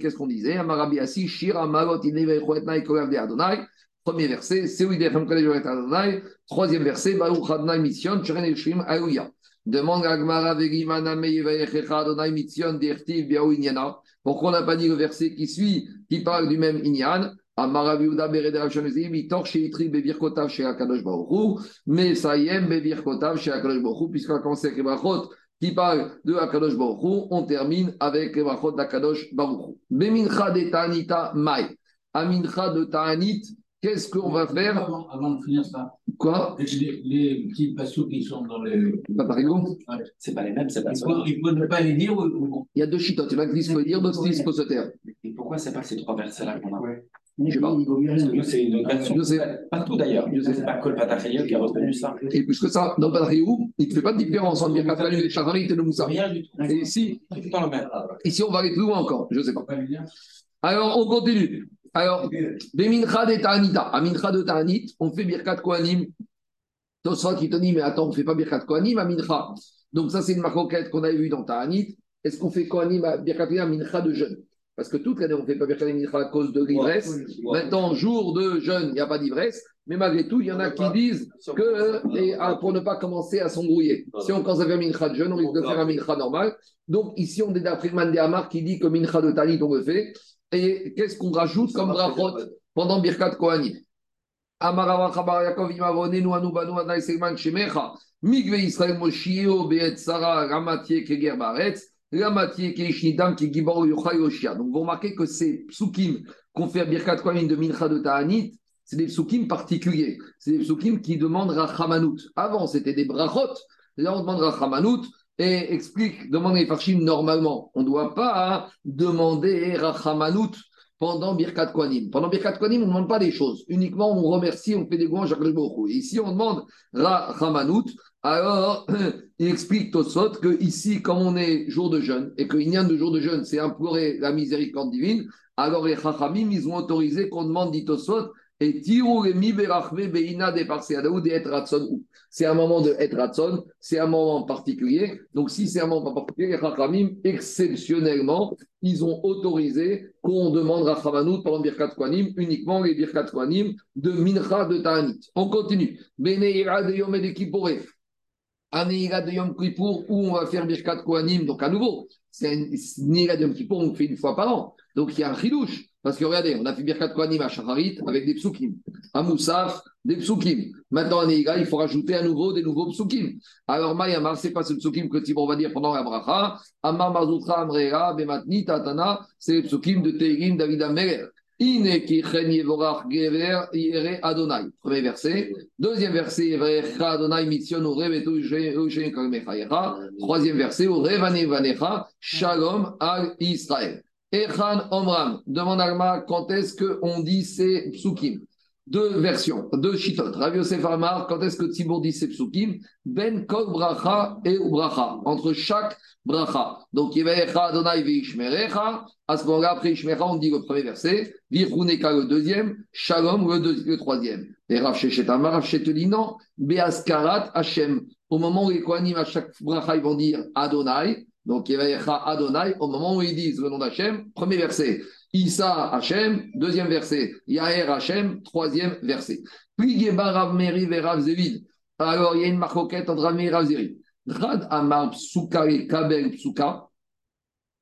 qu'est-ce qu'on disait? Amarabi Assi, Shira, Malot, de Adonai. Premier verset, c'est Adonai. Troisième verset, Baruch Adonai Mission, Cheren Elshim, Alléluia. Demande à Gmara Vegimana Meyevayechecha Adonai Mission, Dirtiv, Biaou Inyana. Pourquoi on n'a pas dit le verset qui suit, qui parle du même Inyan? Amaraviuda Bereder Shanezim, Itor Sheitri Bevirkotav chez Akadosh Baruchu, mais Sayem Bevirkotav chez Akadosh Baruchu, puisqu'on a commencé avec les brachot qui parle de Akadosh Baruchu, on termine avec les brachot d'Akadosh Baruchu. Bemincha de Ta'anita Mai. Amincha de Ta'anit, Qu'est-ce qu'on va faire? Avant, avant, de finir ça Quoi? Les, les, petits passos qui sont dans les. Ouais. C'est pas les mêmes, c'est pas faut, il faut ne pas les dire ou... Il y a deux chitotes. Il y en a qui disent dire, d'autres qui disent se taire. Et pourquoi c'est pas ces trois versets-là qu'on a? Ouais. Je sais pas. Sais. Partout d'ailleurs. C'est pas Kol Patachayel qui a retenu ça. Et plus que ça, dans Patachayou, il ne fait pas de différence entre Birkat les Chacharit et le Moussa. Rien du tout. Et ici, ici, on va aller plus loin encore. Je ne sais pas. Alors, on continue. Alors, Bemincha de Ta'anita, à Mincha de Ta'anit, on fait Birkat Kohanim. Tosfot qui te dit, mais attends, on ne fait pas Birkat Kohanim à Mincha. Donc, ça, c'est une maroquette qu'on avait vue dans Ta'anit. Est-ce qu'on fait Kohanim à Birkat Kohanim à Mincha de jeûne? Parce que toute l'année, on ne fait pas Birkat Mincha à cause de l'ivresse. Maintenant, jour de jeûne, il n'y a pas d'ivresse. Mais malgré tout, il y en a qui disent que et, ah, pour ne pas commencer à s'embrouiller. Si on commence à faire Mincha de jeûne, on risque de faire un Mincha normal. Donc, ici, on est d'après Mandéamar qui dit que Mincha de Ta'anit, on le fait. Et qu'est-ce qu'on rajoute comme brachot pendant Birkat Kohanim? Israël Donc vous remarquez que ces psukim qu'on fait à Birkat Kohanim de Mincha de Ta'anit, c'est des psukim particuliers. C'est des psukim qui demandent Rachamanout. Avant, c'était des brachot. Là, on demande Rachamanout et explique, demande les Farshim normalement. On ne doit pas demander Rachamanout pendant Birkat Kohanim. Pendant Birkat Kohanim, on ne demande pas des choses. Uniquement, on remercie, on fait des louanges à ici, on demande Rachamanout. Alors, il explique Tosot que ici, comme on est jour de jeûne et qu'il n'y a de jour de jeûne, c'est implorer la miséricorde divine, alors les Chachamim, ils ont autorisé qu'on demande, dit Tosot, et c'est un moment de etratson, c'est un moment particulier. Donc, si c'est un moment particulier, les Chachamim, exceptionnellement, ils ont autorisé qu'on demande Rachamanout pendant Birkat Kwanim, uniquement les Birkat Kwanim de Mincha de Ta'anit. On continue. De Aneira de Yom Kippour, où on va faire Birkat Kohanim, donc à nouveau, c'est Neira de Yom Kippour, on fait une fois par an. Donc il y a un chidouche. Parce que regardez, on a fait Birkat Kohanim à Shacharit avec des psukim. À Moussaf, des psukim. Maintenant, à il faut rajouter à nouveau des nouveaux psukim. Alors, Mayamar, ce n'est pas ce psukim que Tibor va dire pendant la bracha. Amar Mazutra Amrera, Bematni, Tatana, c'est les psukim de Teirim, David Ameler. Adonai. Premier verset. Deuxième verset, Adonai Troisième verset, Shalom al Israël. Echan Omram. Demande Alma quand est-ce qu'on dit ces psukim? Deux versions, deux chitot. Rav Yosef Amar, quand est-ce que Tzibour dit Ben kol bracha et bracha, entre chaque bracha. Donc, Yevecha Adonai Veishmerecha, à ce moment-là, après Ishmerecha, on dit le premier verset, Viruneka le deuxième, Shalom le, le troisième. Et Rav Shechet Amar, Rav Shechet dit non, Beaskarat Hashem. Au moment où les Kohanim, à chaque bracha, ils vont dire Adonai, donc Yevecha Adonai, au moment où ils disent le nom d'Hachem, premier verset. Issa Hachem, deuxième verset. Yaher Hachem, troisième verset. Puis Rav Meri Rav. Alors, il y a une marcoquette entre Rav Meri et Rav. Rad Amar et Kabel Psuka.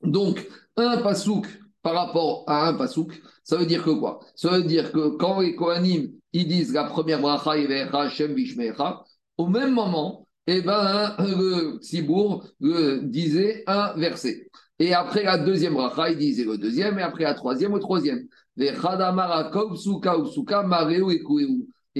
Donc, un pasouk par rapport à un pasouk, ça veut dire que quoi? Ça veut dire que quand les Kohanim, ils disent la première bracha, Hachem Vishmecha, Au même moment, eh ben, le Tzibour le disait un verset. Et après la deuxième bracha, il disait le deuxième, et après la troisième, le troisième. Et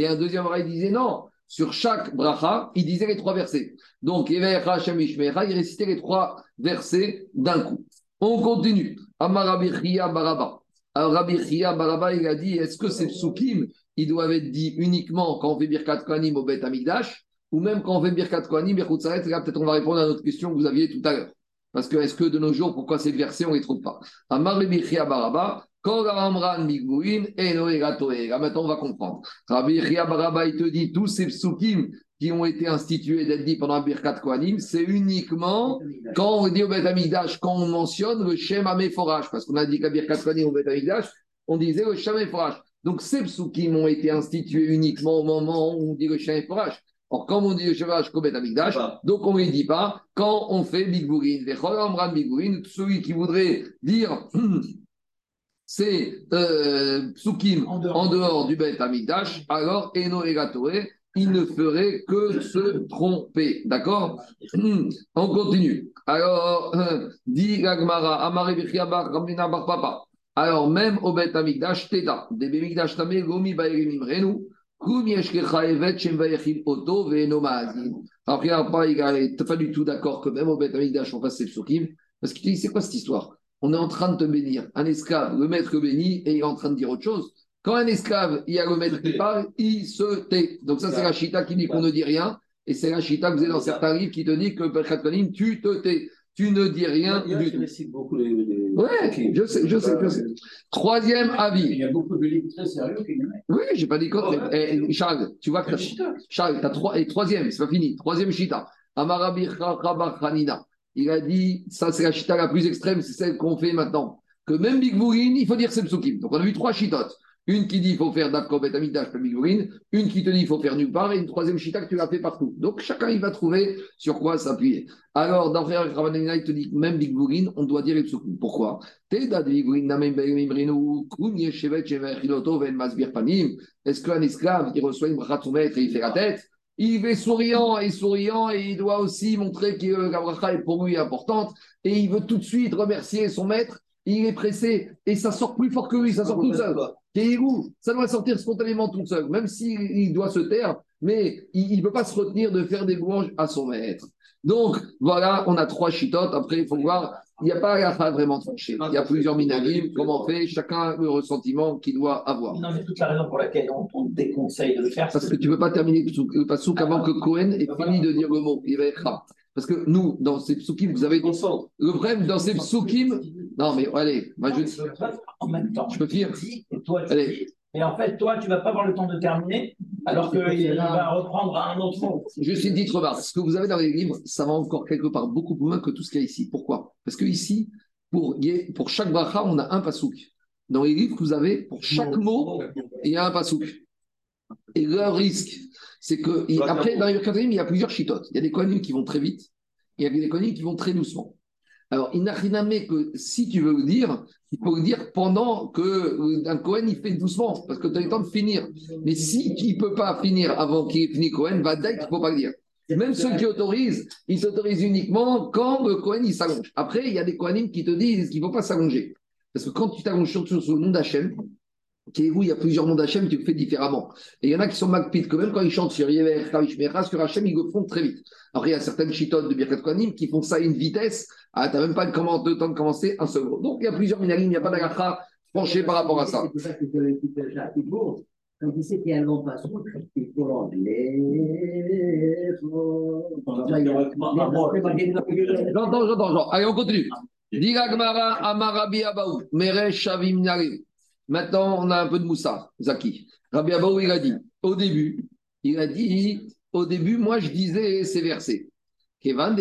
un deuxième bracha, il disait non, sur chaque bracha, il disait les trois versets. Donc, il récitait les trois versets d'un coup. On continue. Amarabi Baraba. Alors, Rabbi Chia Baraba, il a dit est-ce que ces psukim, ils doivent être dit uniquement quand on fait Birkat Kohanim au Bet Amigdash, ou même quand on fait Birkat Kohanim, Birkat Saret Là, peut-être on va répondre à notre question que vous aviez tout à l'heure. Parce que est-ce que de nos jours, pourquoi ces versets, on ne les trouve pas? Chia Baraba. Quand Amran Là, maintenant, on va comprendre. Rabbi Baraba, il te dit tous ces psukim qui ont été institués d'être dit pendant Birkat Kohanim, c'est uniquement quand on dit au Bet Amigdash, quand on mentionne le Shem Améphorage, parce qu'on a dit qu'à Birkat Kohanim au Bet Amigdash, on disait le Shem Améphorage. Donc ces psukim ont été institués uniquement au moment où on dit le Shem Améphorage. Or, quand on dit le Shem Améphorage qu'au Bet Amigdash, donc on ne dit pas quand on fait Big Bourin. Celui qui voudrait dire c'est euh, psukim en dehors, en dehors du Bet Amigdash, alors Eno Egatoé, il ne ferait que se tromper. D'accord? On continue. Alors, dit Gagmara, Amare Ramina Bar Papa. Alors, même au Bet Amigdash, Teta, de Bemigdash Tame, Gomi Baerimim Renu, Alors, il n'est pas du tout d'accord que même au Bet Amigdash, on fasse ces psukim, parce qu'il dit, c'est quoi cette histoire? On est en train de te bénir. Un esclave, le maître bénit, et il est en train de dire autre chose. Quand un esclave, il y a le maître qui parle, il se tait. Donc ça, c'est la chita qui dit qu'on ne dit rien. Et c'est la chita que vous avez dans certains livres qui te dit que tu te tais. Tu ne dis rien du tout. Oui, je sais, je sais, je sais. Troisième avis. Il y a beaucoup de livres très sérieux qui Oui, j'ai pas dit quoi. Eh, Charles, tu vois que Charles, tu as trois. Et troisième, c'est pas fini. Troisième chita. Amarabi Hanina. Il a dit, ça c'est la chita la plus extrême, c'est celle qu'on fait maintenant. Que même Big il faut dire Sepsukim. Donc on a vu trois chitotes. Une qui dit qu'il faut faire Dabkobet Amidash Pamigourin, une qui te dit qu'il faut faire nulle part, et une troisième chita que tu l'as fait partout. Donc chacun il va trouver sur quoi s'appuyer. Alors, dans Frère Ravanina, il te dit même Big on doit dire Ipsukum. Pourquoi? Est-ce qu'un esclave qui reçoit une maître et il fait la tête il est souriant et souriant et il doit aussi montrer que la bracha est pour lui importante et il veut tout de suite remercier son maître il est pressé et ça sort plus fort que lui, ça sort tout seul. ça doit sortir spontanément tout seul, même s'il doit se taire, mais il ne peut pas se retenir de faire des louanges à son maître. Donc voilà, on a trois chitotes. Après, il faut voir, il n'y a pas à vraiment tranché. Il y a plusieurs minarim, comment on fait, chacun le ressentiment qu'il doit avoir. Non, mais toute la raison pour laquelle on, déconseille de le faire. Parce que tu ne peux pas terminer le pasouk avant que Cohen ait fini de dire le mot. Il va être parce que nous, dans ces psukim, vous avez. Le problème, dans ces psukim. Non, mais allez, moi je. En même temps. Je peux tu allez. Et en fait, toi, tu ne vas pas avoir le temps de terminer, alors qu'il va reprendre à un autre mot. Juste une petite remarque. Ce que vous avez dans les livres, ça va encore quelque part beaucoup plus loin que tout ce qu'il y a ici. Pourquoi? Parce que ici, pour, pour chaque bracha, on a un pasouk. Dans les livres vous avez, pour chaque mot, il y a un pasouk. Et le risque, c'est que, après, dans les il y a plusieurs chitotes. Il y a des kohanim qui vont très vite, il y a des kohanim qui vont très doucement. Alors, il n'a rien à mettre que si tu veux le dire, il faut le dire pendant que euh, un Cohen il fait doucement, parce que tu as le temps de finir. Mais si il ne peut pas finir avant qu'il ait fini Cohen, va dire qu'il ne faut pas le dire. Même ceux qui autorisent, ils s'autorisent uniquement quand le Cohen il s'allonge. Après, il y a des Kohanim qui te disent qu'il ne faut pas s'allonger. Parce que quand tu t'allonges surtout sur le nom d'Hachem, où il y a plusieurs noms d'Hachem, tu le fais différemment. Et il y en a qui sont magpites, que même quand ils chantent sur Yever, sur Hachem, ils le font très vite. Après, il y a certaines chitotes de Birkat Kohanim qui font ça à une vitesse. Ah, tu n'as même pas le temps de commencer un second. Donc, il y a plusieurs minarim, il n'y a pas d'agacha franchi par rapport à ça. C'est pour ça que je quand il sait qu'il y a un long passage, il faut l'enlever. J'entends, j'entends, j'entends. Allez, on continue. Gmara Amarabi Abaou, Meresh Shavim Narim. Maintenant, on a un peu de Moussa, Zaki. Rabbi Abaou, il a dit, au début, il a dit, au début, moi, je disais ces versets. Quand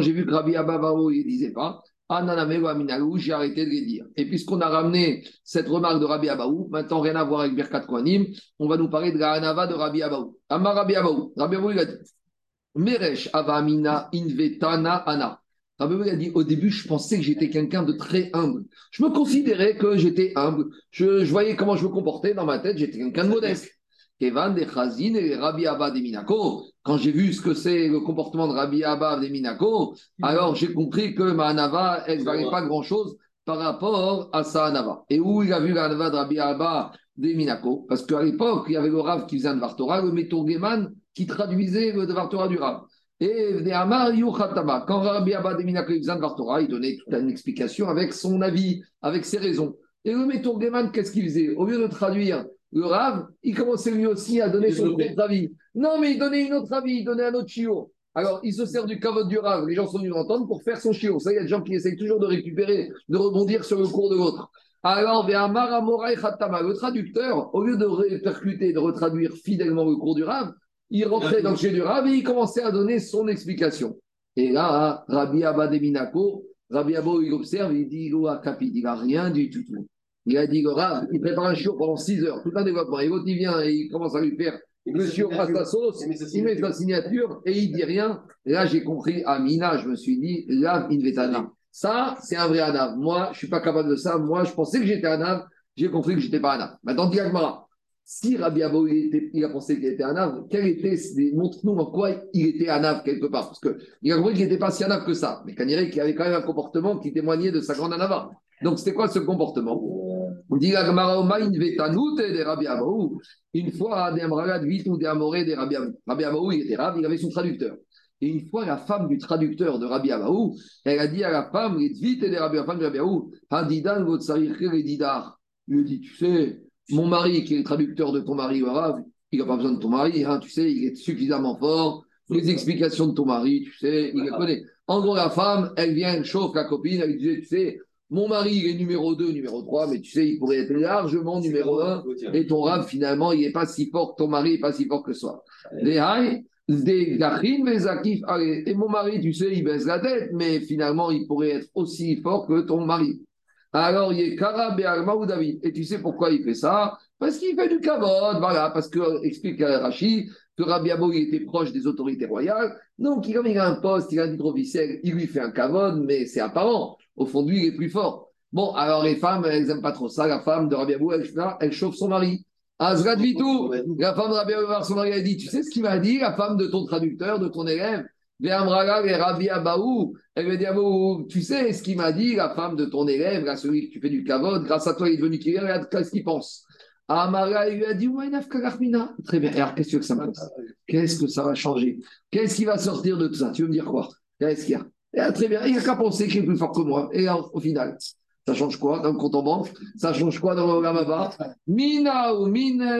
j'ai vu que Rabbi Abba il ne disait pas, j'ai arrêté de les dire. Et puisqu'on a ramené cette remarque de Rabbi Abaou, maintenant rien à voir avec Birkat Kohanim, on va nous parler de la Hanava de Rabbi Abaou. Amma Rabbi Abaou, Rabbi il a dit Meresh Avamina Invetana Ana. Rabbi a dit au début, je pensais que j'étais quelqu'un de très humble. Je me considérais que j'étais humble. Je, voyais comment je me comportais dans ma tête, j'étais quelqu'un de modeste. Kevan de Chazin et Rabbi Abba de Minako. Quand j'ai vu ce que c'est le comportement de Rabbi Abba de Minako, alors j'ai compris que ma Hanava, elle ne valait pas grand-chose par rapport à sa Hanava. Et où il a vu la Hanava de Rabbi Abba de Minako? Parce qu'à l'époque, il y avait le Rav qui faisait un Devar Torah, le Metorgeman qui traduisait le Devar Torah du Rav. Et quand Rabbi Abba il donnait toute une explication avec son avis, avec ses raisons. Et le Metorgeman, qu'est-ce qu'il faisait? Au lieu de traduire le Rav, il commençait lui aussi à donner son propre avis. Non, mais il donnait une autre avis, il donnait un autre chiot. Alors, il se sert du cavote du Rav, les gens sont venus l'entendre pour faire son chiot. Ça, il y a des gens qui essayent toujours de récupérer, de rebondir sur le cours de l'autre. Alors, le traducteur, au lieu de répercuter, de retraduire fidèlement le cours du Rav, il rentrait dans le chez du Rav et il commençait à donner son explication. Et là, Rabbi Abba de Minako, Rabbi Abba, il observe, il dit, il n'a rien du tout. Il a dit, Rav, il prépare un chiot pendant 6 heures, tout un développement. Et l'autre, il vient et il commence à lui faire Monsieur passe la sauce, il met sa signature et il dit rien. là, j'ai compris, Amina, je me suis dit, là, Invetana. Ça, c'est un vrai Anav. Moi, je ne suis pas capable de ça. Moi, je pensais que j'étais Anav. J'ai compris que je n'étais pas Anav. Maintenant, dit si Rabbi Abou, il, a pensé qu'il était Anav, quel était, montre-nous en quoi il était Anav quelque part? Parce qu'il a compris qu'il n'était pas si Anav que ça. Mais Kaniré, qu'il avait quand même un comportement qui témoignait de sa grande Anava. Donc, c'était quoi ce comportement? On dit. Une fois, des ou des Rabbi Abaou. Rabbi Abaou, il était Rabbi, il avait son traducteur. Et une fois, la femme du traducteur de Rabbi Abaou, elle a dit à la femme, vite de Rabbi, la femme de Rabbi Abaou, Hadidan, votre didar. Il dit, tu sais, mon mari, qui est le traducteur de ton mari arabe, il n'a pas besoin de ton mari, hein, tu sais, il est suffisamment fort. Les explications de ton mari, tu sais, il les connaît. En gros, la femme, elle vient, elle chauffe la copine, elle lui dit, tu sais, mon mari, il est numéro 2, numéro 3, mais tu sais, il pourrait être largement numéro 1. Et ton rab, finalement, il n'est pas si fort, ton mari n'est pas si fort que soi. Et mon mari, tu sais, il baisse la tête, mais finalement, il pourrait être aussi fort que ton mari. Alors, il est Kara ou David. Et tu sais pourquoi il fait ça? Parce qu'il fait du kavod, voilà, parce que, explique Rachid, que Rabbi il était proche des autorités royales. Donc, comme il a un poste, il a un hydroviciel, il lui fait un kavod, mais c'est apparent. Au fond lui, il est plus fort. Bon, alors les femmes, elles n'aiment pas trop ça. La femme de Rabbi elle, chauffe son mari. Azrat Vitou, la femme de Rabbi Abou, son mari, elle dit Tu sais ce qu'il m'a dit, la femme de ton traducteur, de ton élève? et elle lui dit Tu sais ce qu'il m'a dit, la femme de ton élève, là, celui que tu fais du kavod, grâce à toi, il est devenu killer, regarde ce qu'il pense. Amara, il lui a dit Très bien, alors qu'est-ce que ça va Qu'est-ce que ça va changer? Qu'est-ce qui va sortir de tout ça? Tu veux me dire quoi? Qu'est-ce qu'il y a? Et, ah, très bien, il n'y a qu'à penser qu'il est plus fort que moi. Et au final, ça change quoi dans le compte en banque? Ça change quoi dans le Ramaba Mina ou Mina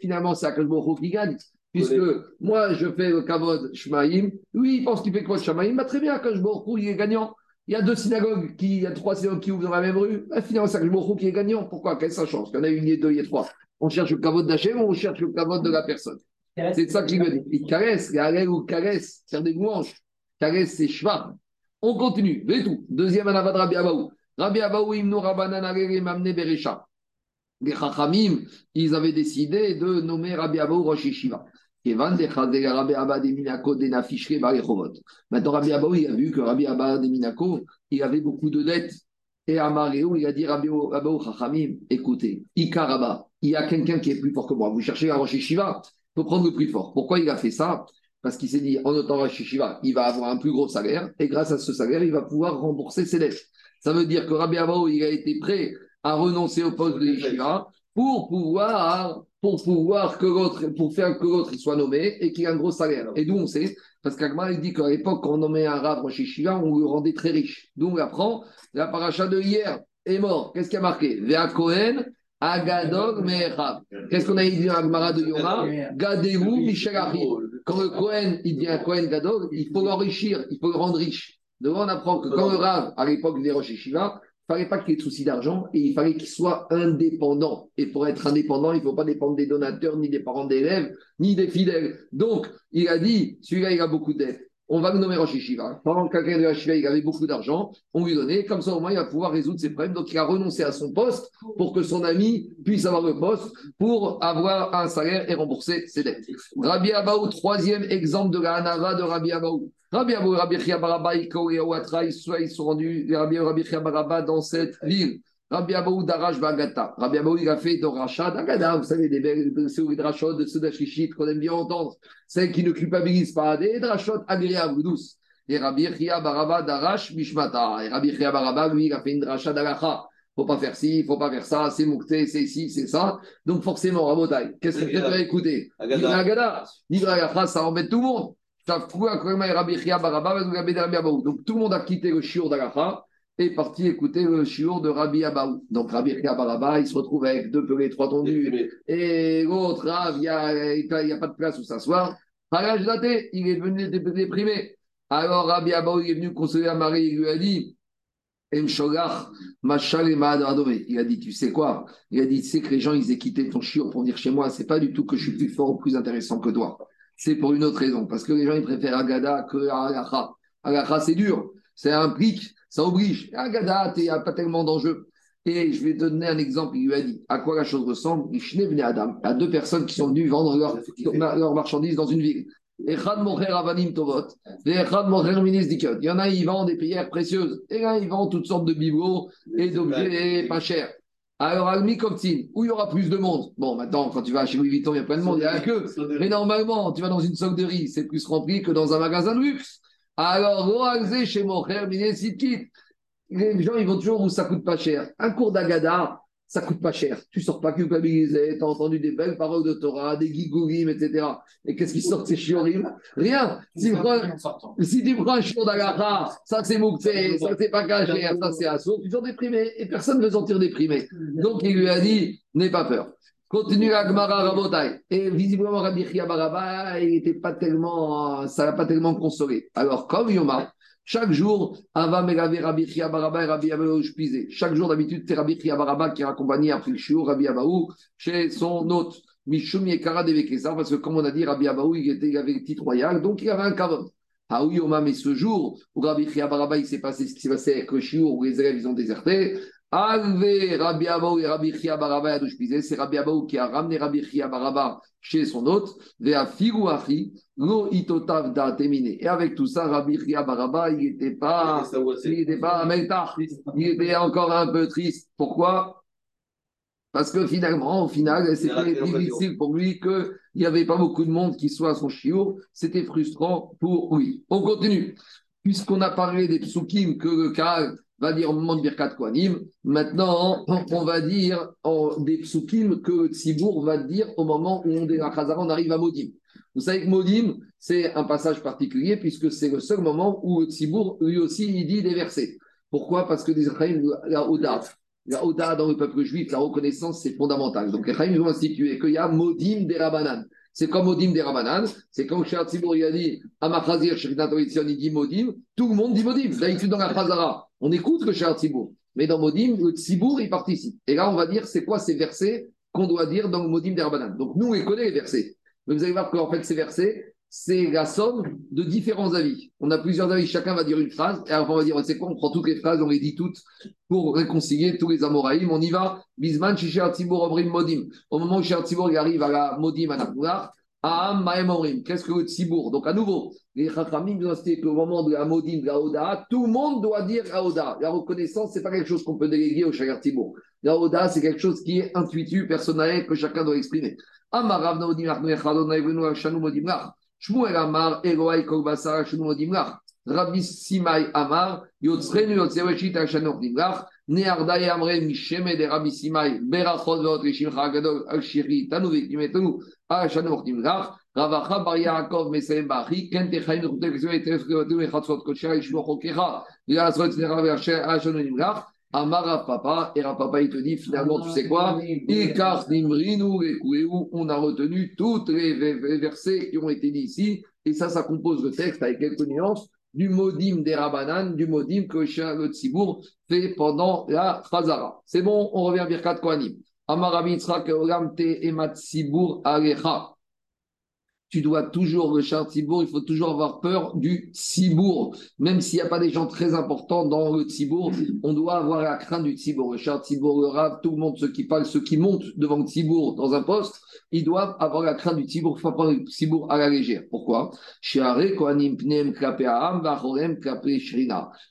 Finalement, c'est Akashboro qui gagne. Puisque moi, je fais le Kavod Shmaïm. Lui, il pense qu'il fait quoi Shmaïm bah, Très bien, Akashboro, il est gagnant. Il y a deux synagogues, qui, il y a trois synagogues qui ouvrent dans la même rue. Bah, finalement, c'est Akashboro qui est gagnant. Pourquoi? Qu'est-ce que ça change Il y en a une, il y a deux, il y a trois. On cherche le Kavod d'Hachem ou on cherche le Kavod de la personne? C'est ça qu'il veut dire. Il caresse, il y a ou caresse, faire des louanges. Caresse, c'est Shvar. On continue. tout. Deuxième anava de Rabbi Abaou. Rabbi Abaou, Imno Rabbanan Mamne Berecha. Les Chachamim, ils avaient décidé de nommer Rabbi Abaou Rosh Yeshiva. Maintenant, Rabbi Abaou, il a vu que Rabbi Abba de Minako, il avait beaucoup de dettes. Et à Maréou, il a dit Rabbi Abaou Chachamim, écoutez, Ikaraba, il y a quelqu'un qui est plus fort que moi. Vous cherchez un Rosh Yeshiva, il faut prendre le plus fort. Pourquoi il a fait ça? Parce qu'il s'est dit, en notant Rosh Yeshiva, il va avoir un plus gros salaire, et grâce à ce salaire, il va pouvoir rembourser ses dettes. Ça veut dire que Rabbi Abao, il a été prêt à renoncer au poste de Yeshiva pour pouvoir, pour pouvoir que l'autre, pour faire que l'autre soit nommé et qu'il ait un gros salaire. Et d'où on sait Parce qu'Agma, il dit qu'à l'époque, quand on nommait un rab Yeshiva, on le rendait très riche. D'où on apprend, la paracha de hier est mort. Qu'est-ce qui a marqué? Vea Cohen, Agadog Mechav. Qu'est-ce qu'on a dit dans Agmara de Yoma? Gadeu Michel quand le Cohen, il devient Cohen Gadol, il faut l'enrichir, il faut le rendre riche. Devant, on apprend que quand le Rav, à l'époque des Rosh Shiva, fallait pas qu'il ait de soucis d'argent et il fallait qu'il soit indépendant. Et pour être indépendant, il ne faut pas dépendre des donateurs, ni des parents d'élèves, ni des fidèles. Donc, il a dit, celui-là, il a beaucoup d'aide on va le nommer Rosh Yeshiva. Pendant que quelqu'un de Yeshiva, il avait beaucoup d'argent, on lui donnait, comme ça au moins il va pouvoir résoudre ses problèmes. Donc il a renoncé à son poste pour que son ami puisse avoir le poste pour avoir un salaire et rembourser ses dettes. Rabbi Abaou, troisième exemple de la Hanava de Rabbi Abaou. Rabbi Abaou, Rabbi Chiabaraba, Iko et Ouatra, ils sont rendus, Rabbi Rabbi Chiabaraba dans cette ville. Rabbi Abaou Darash Bagata. Rabbi Abaou, il a fait de Rachat d'Agada. Vous savez, des belles drachot de ceux d'Achishit qu'on aime bien entendre. Celles qui ne culpabilisent pas. Des drachot agréables, douces. Et Rabbi Chia Baraba Darash Mishmata. Et Rabbi Chia Baraba, lui, il a fait une dracha d'Alacha. Faut pas faire ci, faut pas faire ça, c'est moukté, c'est ci, c'est ça. Donc forcément, Rabotai, qu'est-ce que tu vas écouter Agada. Agacha, ça embête tout le monde. Donc tout le monde a quitté le shiur d'Agacha et est parti écouter le shiur de Rabbi Abaou. Donc Rabbi Baraba, il se retrouve avec deux pelés, trois tendus. Et l'autre, il n'y a, a, pas de place où s'asseoir. il est venu déprimé. Alors Rabbi Abaou est venu consoler à Marie, il lui a dit il a dit, tu sais quoi? Il a dit, tu sais que les gens, ils aient quitté ton chiot pour venir chez moi. C'est pas du tout que je suis plus fort ou plus intéressant que toi. C'est pour une autre raison. Parce que les gens, ils préfèrent Agada que Agacha. Agacha, c'est dur. Ça implique, ça oblige. Agada, il n'y a pas tellement d'enjeux. Et je vais donner un exemple. Il lui a dit à quoi la chose ressemble. Il y a deux personnes qui sont venues vendre leurs marchandises dans une ville. Il y en a, ils vendent des pierres précieuses. Et là, ils vendent toutes sortes de bibelots et d'objets pas chers. Alors, Almi Koptin, où il y aura plus de monde? Bon, maintenant, quand tu vas chez Louis Vuitton, il y a plein de monde, il y a que. Mais normalement, tu vas dans une solderie, c'est plus rempli que dans un magasin de luxe. Alors, chez Mocher, les gens, ils vont toujours où ça coûte pas cher. Un cours d'Agada, ça coûte pas cher. Tu sors pas culpabilisé, tu as entendu des belles paroles de Torah, des gigourim, etc. Et qu'est-ce qui sort? De ces chiorim Rien. Si, tu prends, si tu prends un chiot d'Agara, ça c'est moukté, ça c'est pas caché, ça c'est assaut, tu es déprimé et personne ne veut sentir déprimé. Donc il lui a dit, n'aie pas peur. Continue la Gemara Rabotai. Et visiblement, Rabbi Chia Baraba, il était pas tellement, ça l'a pas tellement consolé. Alors, comme Yoma, chaque jour, Ava Megave Rabbi Chia Baraba et Rabbi Abaou Chaque jour, d'habitude, c'est Rabbi Chia Baraba qui accompagné après le Shiur, Rabbi Abaou, chez son hôte, Mishum Yekara de parce que comme on a dit, Rabbi Abaou, il, il avait le titre royal, donc il avait un kavod. Ah oui, mais ce jour où Rabbi Chia Baraba, il s'est passé ce qui s'est passé avec le Shiur, où les élèves, ils ont déserté, Alve Rabbi Abaou et Rabbi Chia Baraba c'est Rabbi Abaou qui a ramené Rabbi Chia Baraba chez son hôte, Vea Figu Lo Itotav Da Temine. Et avec tout ça, Rabbi Chia Baraba, il n'était pas, il n'était pas il était encore un peu triste. Pourquoi? Parce que finalement, au final, c'était difficile pour lui qu'il n'y avait pas beaucoup de monde qui soit à son chiot. C'était frustrant pour lui. On continue. Puisqu'on a parlé des psukim que le cas va dire au moment de Birkat Kohanim. Maintenant, on va dire en, des psukim que Tzibour va dire au moment où on, on arrive à Modim. Vous savez que Modim, c'est un passage particulier puisque c'est le seul moment où Tzibour, lui aussi, il dit des versets. Pourquoi? Parce que les la Oda, la Oda dans le peuple juif, la reconnaissance, c'est fondamental. Donc les Chaim ont institué qu'il y a Modim des Rabanan. C'est comme Modim des Rabanan. C'est quand Cher Tzibour il a dit Amachazir, il dit Modim, tout le monde dit Modim. D'habitude, dans la Khazara, on écoute le Cher Tzibour. Mais dans Modim, le Tzibour, il participe. Et là, on va dire c'est quoi ces versets qu'on doit dire dans le Modim des Rabanan. Donc nous, on connaît les versets. Mais vous allez voir qu'en fait, ces versets, c'est la somme de différents avis. On a plusieurs avis, chacun va dire une phrase, et après on va dire, c'est quoi, on prend toutes les phrases, on les dit toutes pour réconcilier tous les Amoraïm. On y va. Bisman, Shisher Tzibour, Obrim, Modim. Au moment où Shisher Tzibour arrive à la Modim, à Maem, Qu'est-ce que le Tzibour? Donc à nouveau, les Chachamim nous ont qu'au moment de la de la tout le monde doit dire la. La reconnaissance, c'est pas quelque chose qu'on peut déléguer au Shagar Tzibour. La Oda, c'est quelque chose qui est intuitif, personnel, que chacun doit exprimer. Amre Al-Shiri, Hashanor Dimlach, Ravacha Bar Yaakov Mesem Bachi, Kente Chaim Rutek Zwe Tefkevatu Mechatzot Koshar Ishmo Chokecha, Yasrot Nerav Hashanor Dimlach, Amara Papa, et Papa il te dit finalement, tu sais quoi on a retenu toutes les versets qui ont été dit ici, et ça, ça compose le texte avec quelques nuances du modim des Rabanan, du modim que le Tzibour fait pendant la Chazara. C'est bon, on revient à Birkat Kohanim. Tu dois toujours, le char Tzibour, il faut toujours avoir peur du Tzibour. Même s'il n'y a pas des gens très importants dans le Tzibour, on doit avoir la crainte du Tzibour. Le char Tzibour, le Rav, tout le monde, ceux qui parlent, ceux qui montent devant le Tzibour dans un poste, ils doivent avoir la crainte du Tzibour. Il faut prendre le Tzibour à la légère. Pourquoi?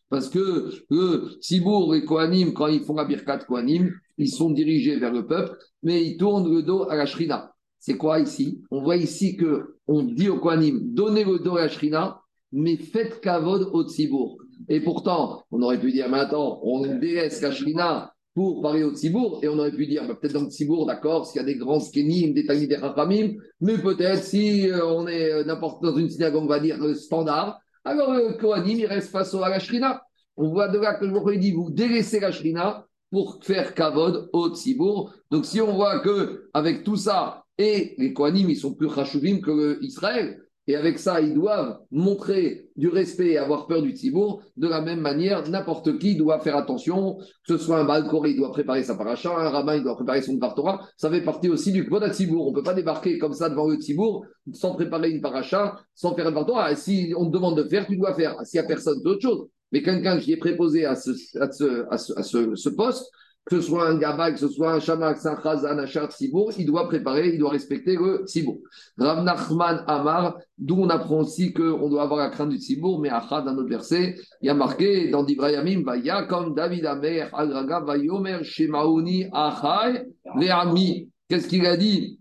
Parce que le Tzibour et Kohanim, quand ils font la Birkat Kohanim, ils sont dirigés vers le peuple, mais ils tournent le dos à la Shrina. C'est quoi ici? On voit ici que on dit au Kohanim, donnez le dos à la Shrina, mais faites kavod au Tzibour. Et pourtant, on aurait pu dire, mais attends, on délaisse la Shrina pour parler au Tzibour, et on aurait pu dire, bah, peut-être dans le Tzibour, d'accord, s'il y a des grands skenim, des tamis, des rachamim, mais peut-être si euh, on est euh, n'importe dans une synagogue, on va dire euh, standard, alors le Kohanim, il reste face à la Shrina. On voit de là que je dit, vous délaissez la Shrina pour faire kavod au Tzibour. Donc si on voit que avec tout ça, et les Kohanim, ils sont plus chashuvim que Israël. Et avec ça, ils doivent montrer du respect et avoir peur du Tzibour. De la même manière, n'importe qui doit faire attention, que ce soit un Balkoré, il doit préparer sa paracha, un rabbin, il doit préparer son Torah. Ça fait partie aussi du Kvod Tzibour. On ne peut pas débarquer comme ça devant le Tzibour sans préparer une paracha, sans faire un Torah. Si on te demande de faire, tu dois faire. S'il n'y a personne, c'est autre chose. Mais quelqu'un qui est préposé à ce, à ce, à ce, ce poste, que ce soit un gabal, que ce soit un shamak, un chazan, un char tzibour, il doit préparer, il doit respecter le tzibour. Rav Nachman Amar, d'où on apprend aussi qu'on doit avoir la crainte du tzibour, mais Achad, dans notre verset, il y a marqué dans Divrayamim, Vaya comme David Amer, Al-Raga, Vayomer, Shemaoni, Achai, Ve'ami. Qu'est-ce qu'il a dit?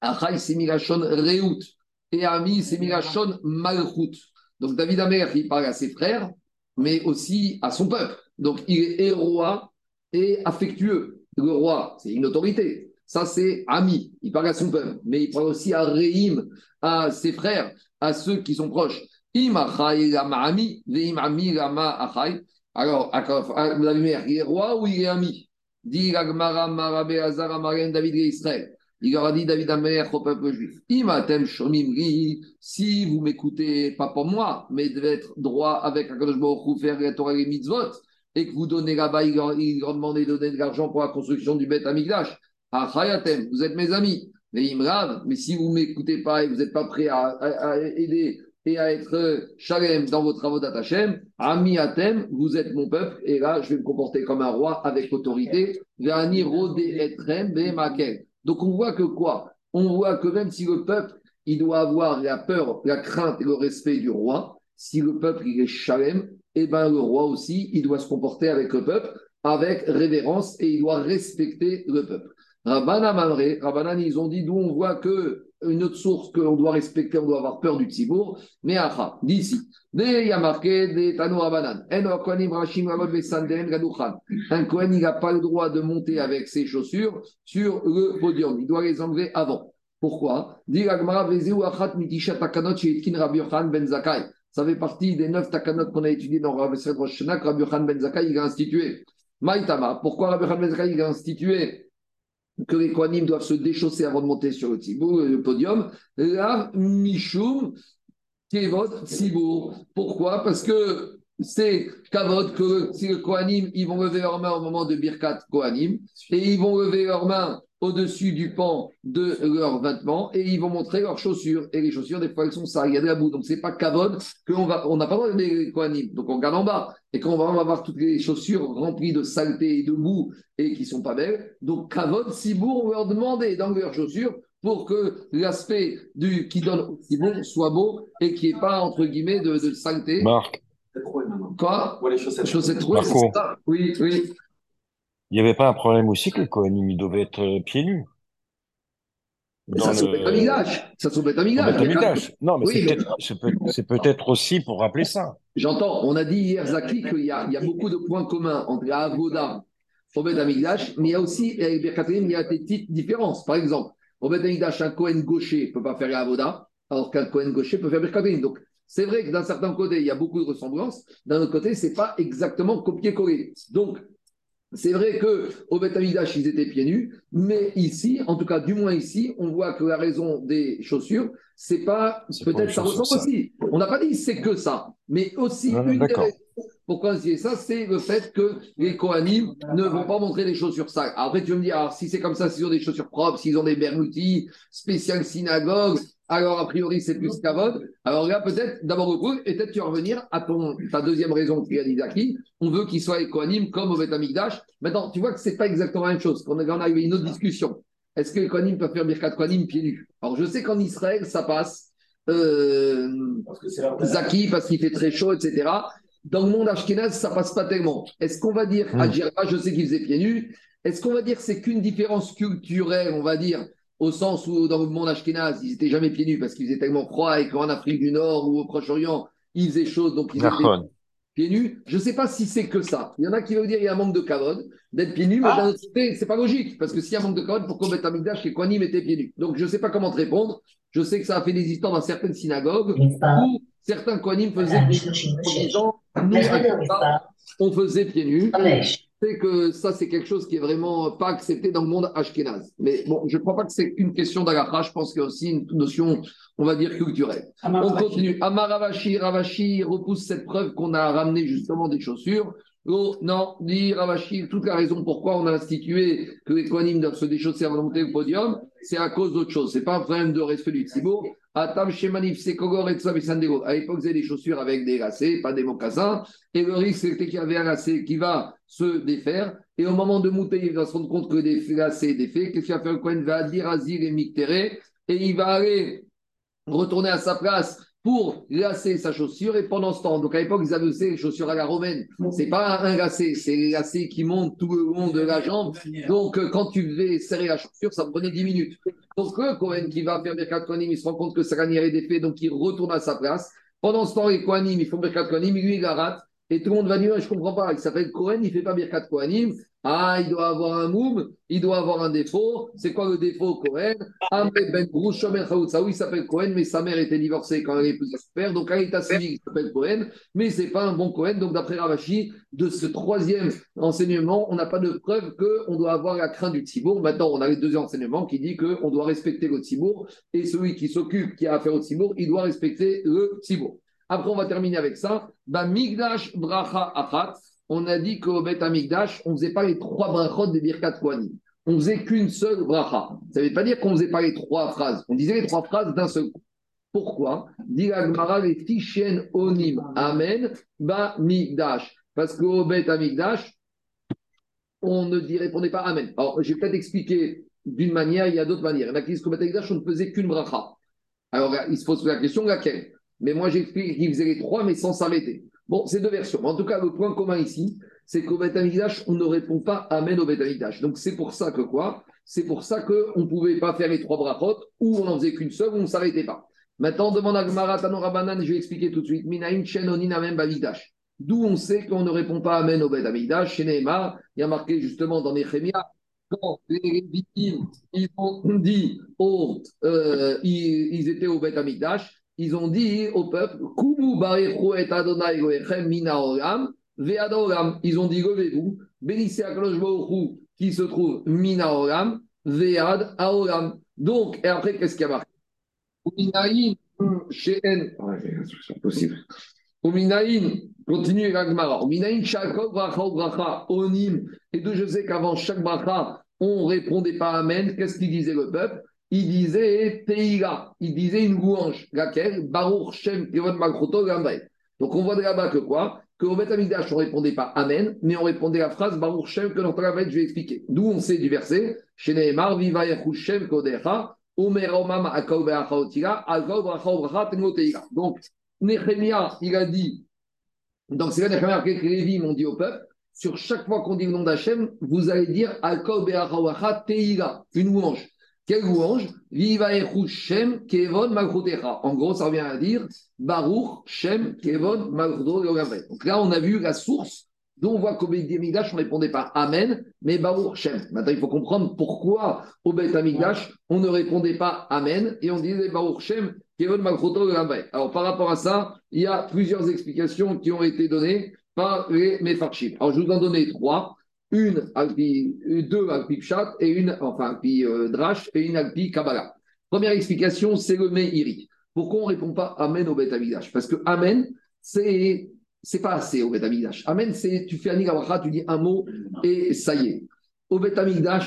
Achai, c'est Reut, et Ami, c'est Malchut. Donc David Amer, il parle à ses frères, mais aussi à son peuple. Donc il est roi et affectueux. Le roi, c'est une autorité. Ça, c'est ami. Il parle à son peuple. Mais il parle aussi à Réhim, à ses frères, à ceux qui sont proches. Alors, la mère, il est roi ou il est ami? Dit David Israël. Il leur a dit David Amer au peuple juif Si vous m'écoutez, pas pour moi, mais devez être droit avec Akadosh Baruch faire la Torah et les mitzvot, et que vous donnez là-bas, il leur, demandé de donner de l'argent pour la construction du Beth Amigdash. Ah, vous êtes mes amis. Mais Imrav, mais si vous m'écoutez pas et vous n'êtes pas prêt à, aider et à être shalem dans vos travaux d'Atachem, Ami Atem, vous êtes mon peuple, et là, je vais me comporter comme un roi avec autorité. Donc, on voit que quoi? On voit que même si le peuple, il doit avoir la peur, la crainte et le respect du roi, si le peuple, est shalem, et eh ben, le roi aussi, il doit se comporter avec le peuple, avec révérence, et il doit respecter le peuple. Rabbanan Rabbanan, ils ont dit d'où on voit que une autre source qu'on doit respecter, on doit avoir peur du tzibour, mais acha, d'ici. Il a. Un Kohen, il n'a pas le droit de monter avec ses chaussures sur le podium. Il doit les enlever avant. Pourquoi? Ça fait partie des neuf takanot qu'on a étudiés dans Rabbi Rosh que Rabbi Yohan Ben Zakai a institué. Maïtama, pourquoi Rabbi Yohan Ben Zakai a institué que les Kohanim doivent se déchausser avant de monter sur le, tibou, le podium La Mishum Kevod Tzibour. Pourquoi? Parce que c'est Kavod que si les Kohanim, ils vont lever leurs mains au moment de Birkat Kohanim, et ils vont lever leurs mains au-dessus du pan de leurs vêtements et ils vont montrer leurs chaussures. Et les chaussures, des fois, elles sont sales, il y a de la boue. Donc, c'est pas kavod qu'on va, on n'a pas le droit de les Kohanim. Donc, on regarde en bas. Et quand on va, on va voir toutes les chaussures remplies de saleté et de boue et qui sont pas belles. Donc, kavod, sibour, on leur demandait d'enlever leurs chaussures pour que l'aspect du qui donne au sibour soit beau et qu'il n'y ait pas, entre guillemets, de, de saleté. Marc. Quoi? Les chaussettes, chaussettes trouées, c'est ça Oui, oui. Il n'y avait pas un problème aussi que le Kohanim, il devait être euh, pieds nus ça se met à visage. Ça à visage. Non, mais c'est peut-être aussi pour rappeler ça. J'entends. On a dit hier, Zaki, qu'il y, a beaucoup de points communs entre Avoda Bet Amigdash, mais il y a aussi, avec il y a des petites différences. Par exemple, Bet Amigdash, un Kohen gaucher ne peut pas faire Avoda, alors qu'un Kohen gaucher peut faire Birkatim. Donc, c'est vrai que d'un certain côté, il y a beaucoup de ressemblances. D'un autre côté, ce n'est pas exactement copier-coller. Donc, c'est vrai que au Betamidash, ils étaient pieds nus, mais ici, en tout cas, du moins ici, on voit que la raison des chaussures, c'est pas peut-être ça ressemble aussi. On n'a pas dit c'est que ça, mais aussi une des raisons pourquoi c'est ça, c'est le fait que les Kohanim ne vont pas montrer des chaussures sales. Après, tu vas me dire, alors, si c'est comme ça, s'ils ont des chaussures propres, s'ils ont des bermutis spéciales synagogues, alors a priori c'est plus Kavod. Alors là, peut-être, d'abord au et peut-être tu vas revenir à ton, ta deuxième raison qui a dit Zaki. On veut qu'il soit équanime comme au Beth Amikdash. Maintenant, tu vois que c'est pas exactement la même chose. On a eu une autre discussion. Est-ce que les Kohanim peuvent faire Birkat Kohanim pieds nus? Alors je sais qu'en Israël, ça passe. Euh, Zaki, parce qu'il fait très chaud, etc. Dans le monde Ashkenaz, ça passe pas tellement. Est-ce qu'on va dire, à je sais qu'il faisait pieds nus, est-ce qu'on va dire que c'est qu'une différence culturelle, on va dire, au sens où dans le monde Ashkenaz, ils n'étaient jamais pieds nus parce qu'il faisait tellement froid et qu'en Afrique du Nord ou au Proche-Orient, il faisait chaud, donc ils étaient pieds nus. Je ne sais pas si c'est que ça. Il y en a qui veulent dire qu'il y a un manque de cavode d'être pieds nus, mais ah. d'un autre côté, c'est pas logique parce que s'il y a un manque de cavode, pourquoi Beth Amigdash et Kwanim étaient pieds nus? Donc je ne sais pas comment te répondre. Je sais que ça a fait des histoires dans certaines synagogues où certains Kwanim faisaient pieds nus en nous, on faisait pieds nus c'est que ça, c'est quelque chose qui est vraiment pas accepté dans le monde ashkénaze. Mais bon, je ne crois pas que c'est une question d'Alacha, je pense qu'il y a aussi une notion, on va dire, culturelle. on continue. Amar Ravashi, repousse cette preuve qu'on a ramené justement des chaussures. Oh, non, dit Ravashi, toute la raison pourquoi on a institué que les Kohanim doivent se déchausser avant de monter au podium, c'est à cause d'autre chose. C'est pas un problème de respect du tzibur. Atam Shemanif, et À l'époque, ils des chaussures avec des lacets, pas des mocassins. Et le risque, c'était qu'il y avait un lacet qui va se défaire. Et au moment de monter, il va se rendre compte que des lacets défaits. Qu'est-ce qu'il va faire Le Kohen? Va dire Azir et Miktere. Et il va aller retourner à sa place pour lasser sa chaussure et pendant ce temps, donc à l'époque ils avaient aussi les chaussures à la romaine, c'est pas un lacet, c'est les lacets qui montent tout le long de la jambe, donc euh, quand tu devais serrer la chaussure, ça prenait 10 minutes. Donc le Cohen qui va faire Birkat Kohanim, il se rend compte que sa lanière est défait, donc il retourne à sa place. Pendant ce temps, les Kohanim, ils font Birkat Kohanim, lui il la rate, et tout le monde va dire, je comprends pas, il s'appelle Cohen, il fait pas Birkat Kohanim, ah, il doit avoir un moum, il doit avoir un défaut. C'est quoi le défaut, Cohen? Ben il s'appelle Cohen, mais sa mère était divorcée quand elle plus son père. Donc, un état civil, il s'appelle Cohen, mais c'est pas un bon Cohen. Donc, d'après Ravashi, de ce troisième enseignement, on n'a pas de preuve qu'on doit avoir la crainte du Tzibour. Maintenant, on a le deuxième enseignement qui dit qu'on doit respecter le Tzibour. Et celui qui s'occupe, qui a affaire au Tzibour, il doit respecter le Tzibour. Après, on va terminer avec ça. Bah, Migdash Bracha Achat on a dit qu'au Beth Amikdash, on ne faisait pas les trois brachot des Birkat Kohanim. On faisait qu'une seule bracha. Ça ne veut pas dire qu'on ne faisait pas les trois phrases. On disait les trois phrases d'un seul coup. Pourquoi? Dit les Tishen Onim Amen Ba Migdash. Parce qu'au Beth Amikdash, on ne répondait pas Amen. Alors, je vais peut-être expliquer d'une manière, il y a d'autres manières. Il y en a qui disent qu'au Beth Amikdash, on ne faisait qu'une bracha. Alors, il se pose la question laquelle? Mais moi, j'explique qu'il faisait les trois, mais sans s'arrêter. Bon, c'est deux versions. En tout cas, le point commun ici, c'est qu'au Beth on ne répond pas Amen au Beth Donc c'est pour ça que quoi? C'est pour ça qu'on ne pouvait pas faire les trois brachot, ou on n'en faisait qu'une seule, ou on ne s'arrêtait pas. Maintenant, on demande à Gmaratano Rabanan, je vais expliquer tout de suite. Minaïn Shenonin Amen Bavidash. D'où on sait qu'on ne répond pas Amen au Beth Chez Neymar, il y a marqué justement dans Nehemia, quand les victimes, ils ont dit, oh, euh, ils, étaient au Beth ils ont dit au peuple et Adonai Ils ont dit levez-vous, bénissez Akadosh qui se trouve mina olam, ve'ad aolam. Donc, et après, qu'est-ce qu'il y a marqué? Uminaïn, she'en. Possible. Uminaïn, continue Ragmara. Uminaïn, shakol bracha bracha onim. Et d'où je sais qu'avant chaque bracha, on répondait pas Amen. Qu'est-ce qu'il disait le peuple? Il disait Teira, il disait une louange, laquelle Baruch Shem Kevon Makroto Donc on voit de là-bas que quoi? Que au Beth Amikdash, on répondait pas Amen, mais on répondait la phrase Baruch Shem que dans je vais expliquer. D'où on sait du verset Chez Nehemar, Viva Shem Kodecha, Omer Omam Akaw Beacha Otira, Akaw Bracha Teira. Donc, Nehemia, il a dit, donc c'est là Nehemia que les Lévis m'ont dit au peuple, sur chaque fois qu'on dit le nom d'Hachem, vous allez dire Akaw Beacha Obracha une louange. Quelle louange Viva Shem Kevon Magrutecha. En gros, ça revient à dire Baruch Shem Kevon Magrutecha. Donc là, on a vu la source dont on voit qu'au Beit Amigdash, on ne répondait pas Amen, mais Baruch Shem. Maintenant, il faut comprendre pourquoi au Amigdash, on ne répondait pas Amen et on disait Baruch Shem Kevon Magrutecha. Alors, par rapport à ça, il y a plusieurs explications qui ont été données par les Mefarchim. Alors, je vous en donner trois une alpi, deux alpi pshat et une, enfin alpi euh, drash et une alpi kabbalah. Première explication, c'est le meiri. Pourquoi on ne répond pas Amen au Beth Parce que Amen, c'est c'est pas assez au Beth Amen, c'est tu fais un tu dis un mot et ça y est. Au Beth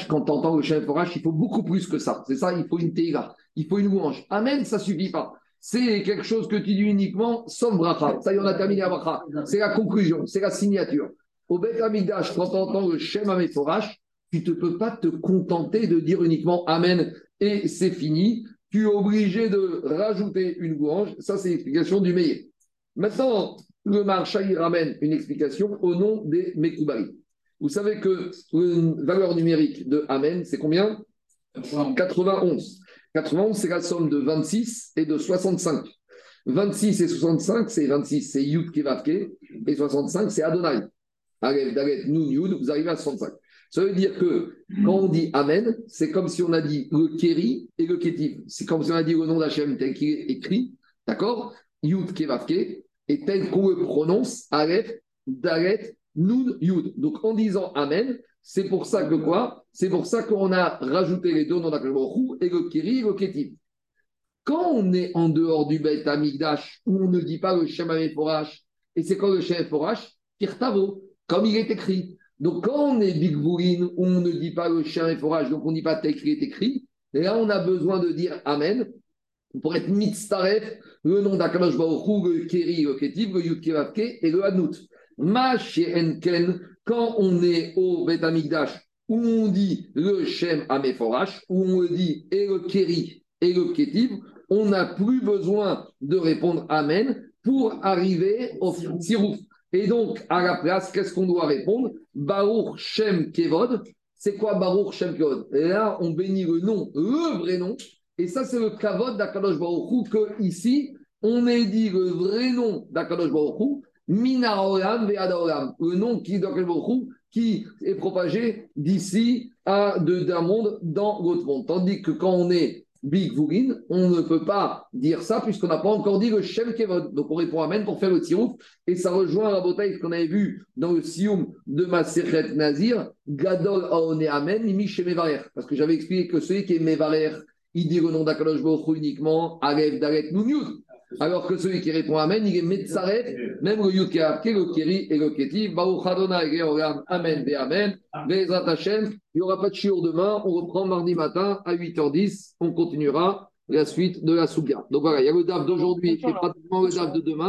quand tu entends le chef Forash, il faut beaucoup plus que ça. C'est ça, il faut une teira. il faut une louange. Amen, ça suffit pas. C'est quelque chose que tu dis uniquement sans bracha. Ça y est, on a terminé la bracha. C'est la conclusion, c'est la signature. Au Beth Amikdash, quand tu entends le Shem Ameforash, tu ne peux pas te contenter de dire uniquement Amen et c'est fini. Tu es obligé de rajouter une louange. Ça, c'est l'explication du meilleur. Maintenant, le marcha, ramène une explication au nom des Mekubari. Vous savez que la valeur numérique de Amen, c'est combien? 91. 91, c'est la somme de 26 et de 65. 26 et 65, c'est 26, c'est Yud Kevavke, et 65, c'est Adonai. Aleph, Dalet, Nun, Yud, vous arrivez à 65. Ça veut dire que quand on dit Amen, c'est comme si on a dit le Keri et le Ketiv. C'est comme si on a dit le nom d'Hachem tel qu'il est écrit, d'accord? Yud Kevavke, et tel qu'on le prononce, Aleph, Dalet, Nun, Yud. Donc en disant Amen, c'est pour ça que quoi? C'est pour ça qu'on a rajouté les deux noms d'Akadosh et le Keri et le Ketiv. Quand on est en dehors du Beth Amigdash, où on ne dit pas le Shem Forash, et c'est quand le Shem Forash Kirtavo, comme il est écrit. Donc quand on est Big où on ne dit pas le Shem Forash, donc on ne dit pas tel qu'il est écrit, et là on a besoin de dire Amen, pour être mitzaref, le nom d'Akadosh Baruch le Keri, le Ketiv, le Yud et le Hanout. Ma Enken, quand on est au Amigdash, où on dit le Shem Ameforash, où on dit et le Keri et le Ketiv, on n'a plus besoin de répondre Amen pour arriver au Sirouf. Et donc, à la place, qu'est-ce qu'on doit répondre? Baruch Shem Kevod. C'est quoi Baruch Shem Kevod? Là, on bénit le nom, le vrai nom. Et ça, c'est le Kavod d'Akadosh Baruch que ici, on est dit le vrai nom d'Akadosh Baruch Mina Olam Ve'ada Le nom qui, qui est propagé d'ici à d'un monde dans l'autre monde. Tandis que quand on est Big on ne peut pas dire ça puisqu'on n'a pas encore dit le Shem Kevod. Donc on répond Amen pour faire le tirouf. Et ça rejoint la bataille qu'on avait vu dans le Sioum de Maseret Nazir, Gadol Aone Amen, Nimi Mevarer. Parce que j'avais expliqué que celui qui est Mevarer, il dit le nom d'Akadosh Baruch uniquement, Alev Daret Nounyud. Alors que celui qui répond Amen, il est Metzaret, même le Yud le Keri et le Ketiv. Baruch Georam, Amen, Be Amen. Bezrat Hashem. Il n'y aura pas de chiour demain. On reprend mardi matin à 8h10. On continuera la suite de la Souga. Donc voilà, il y a le DAF d'aujourd'hui et pratiquement le DAF de demain.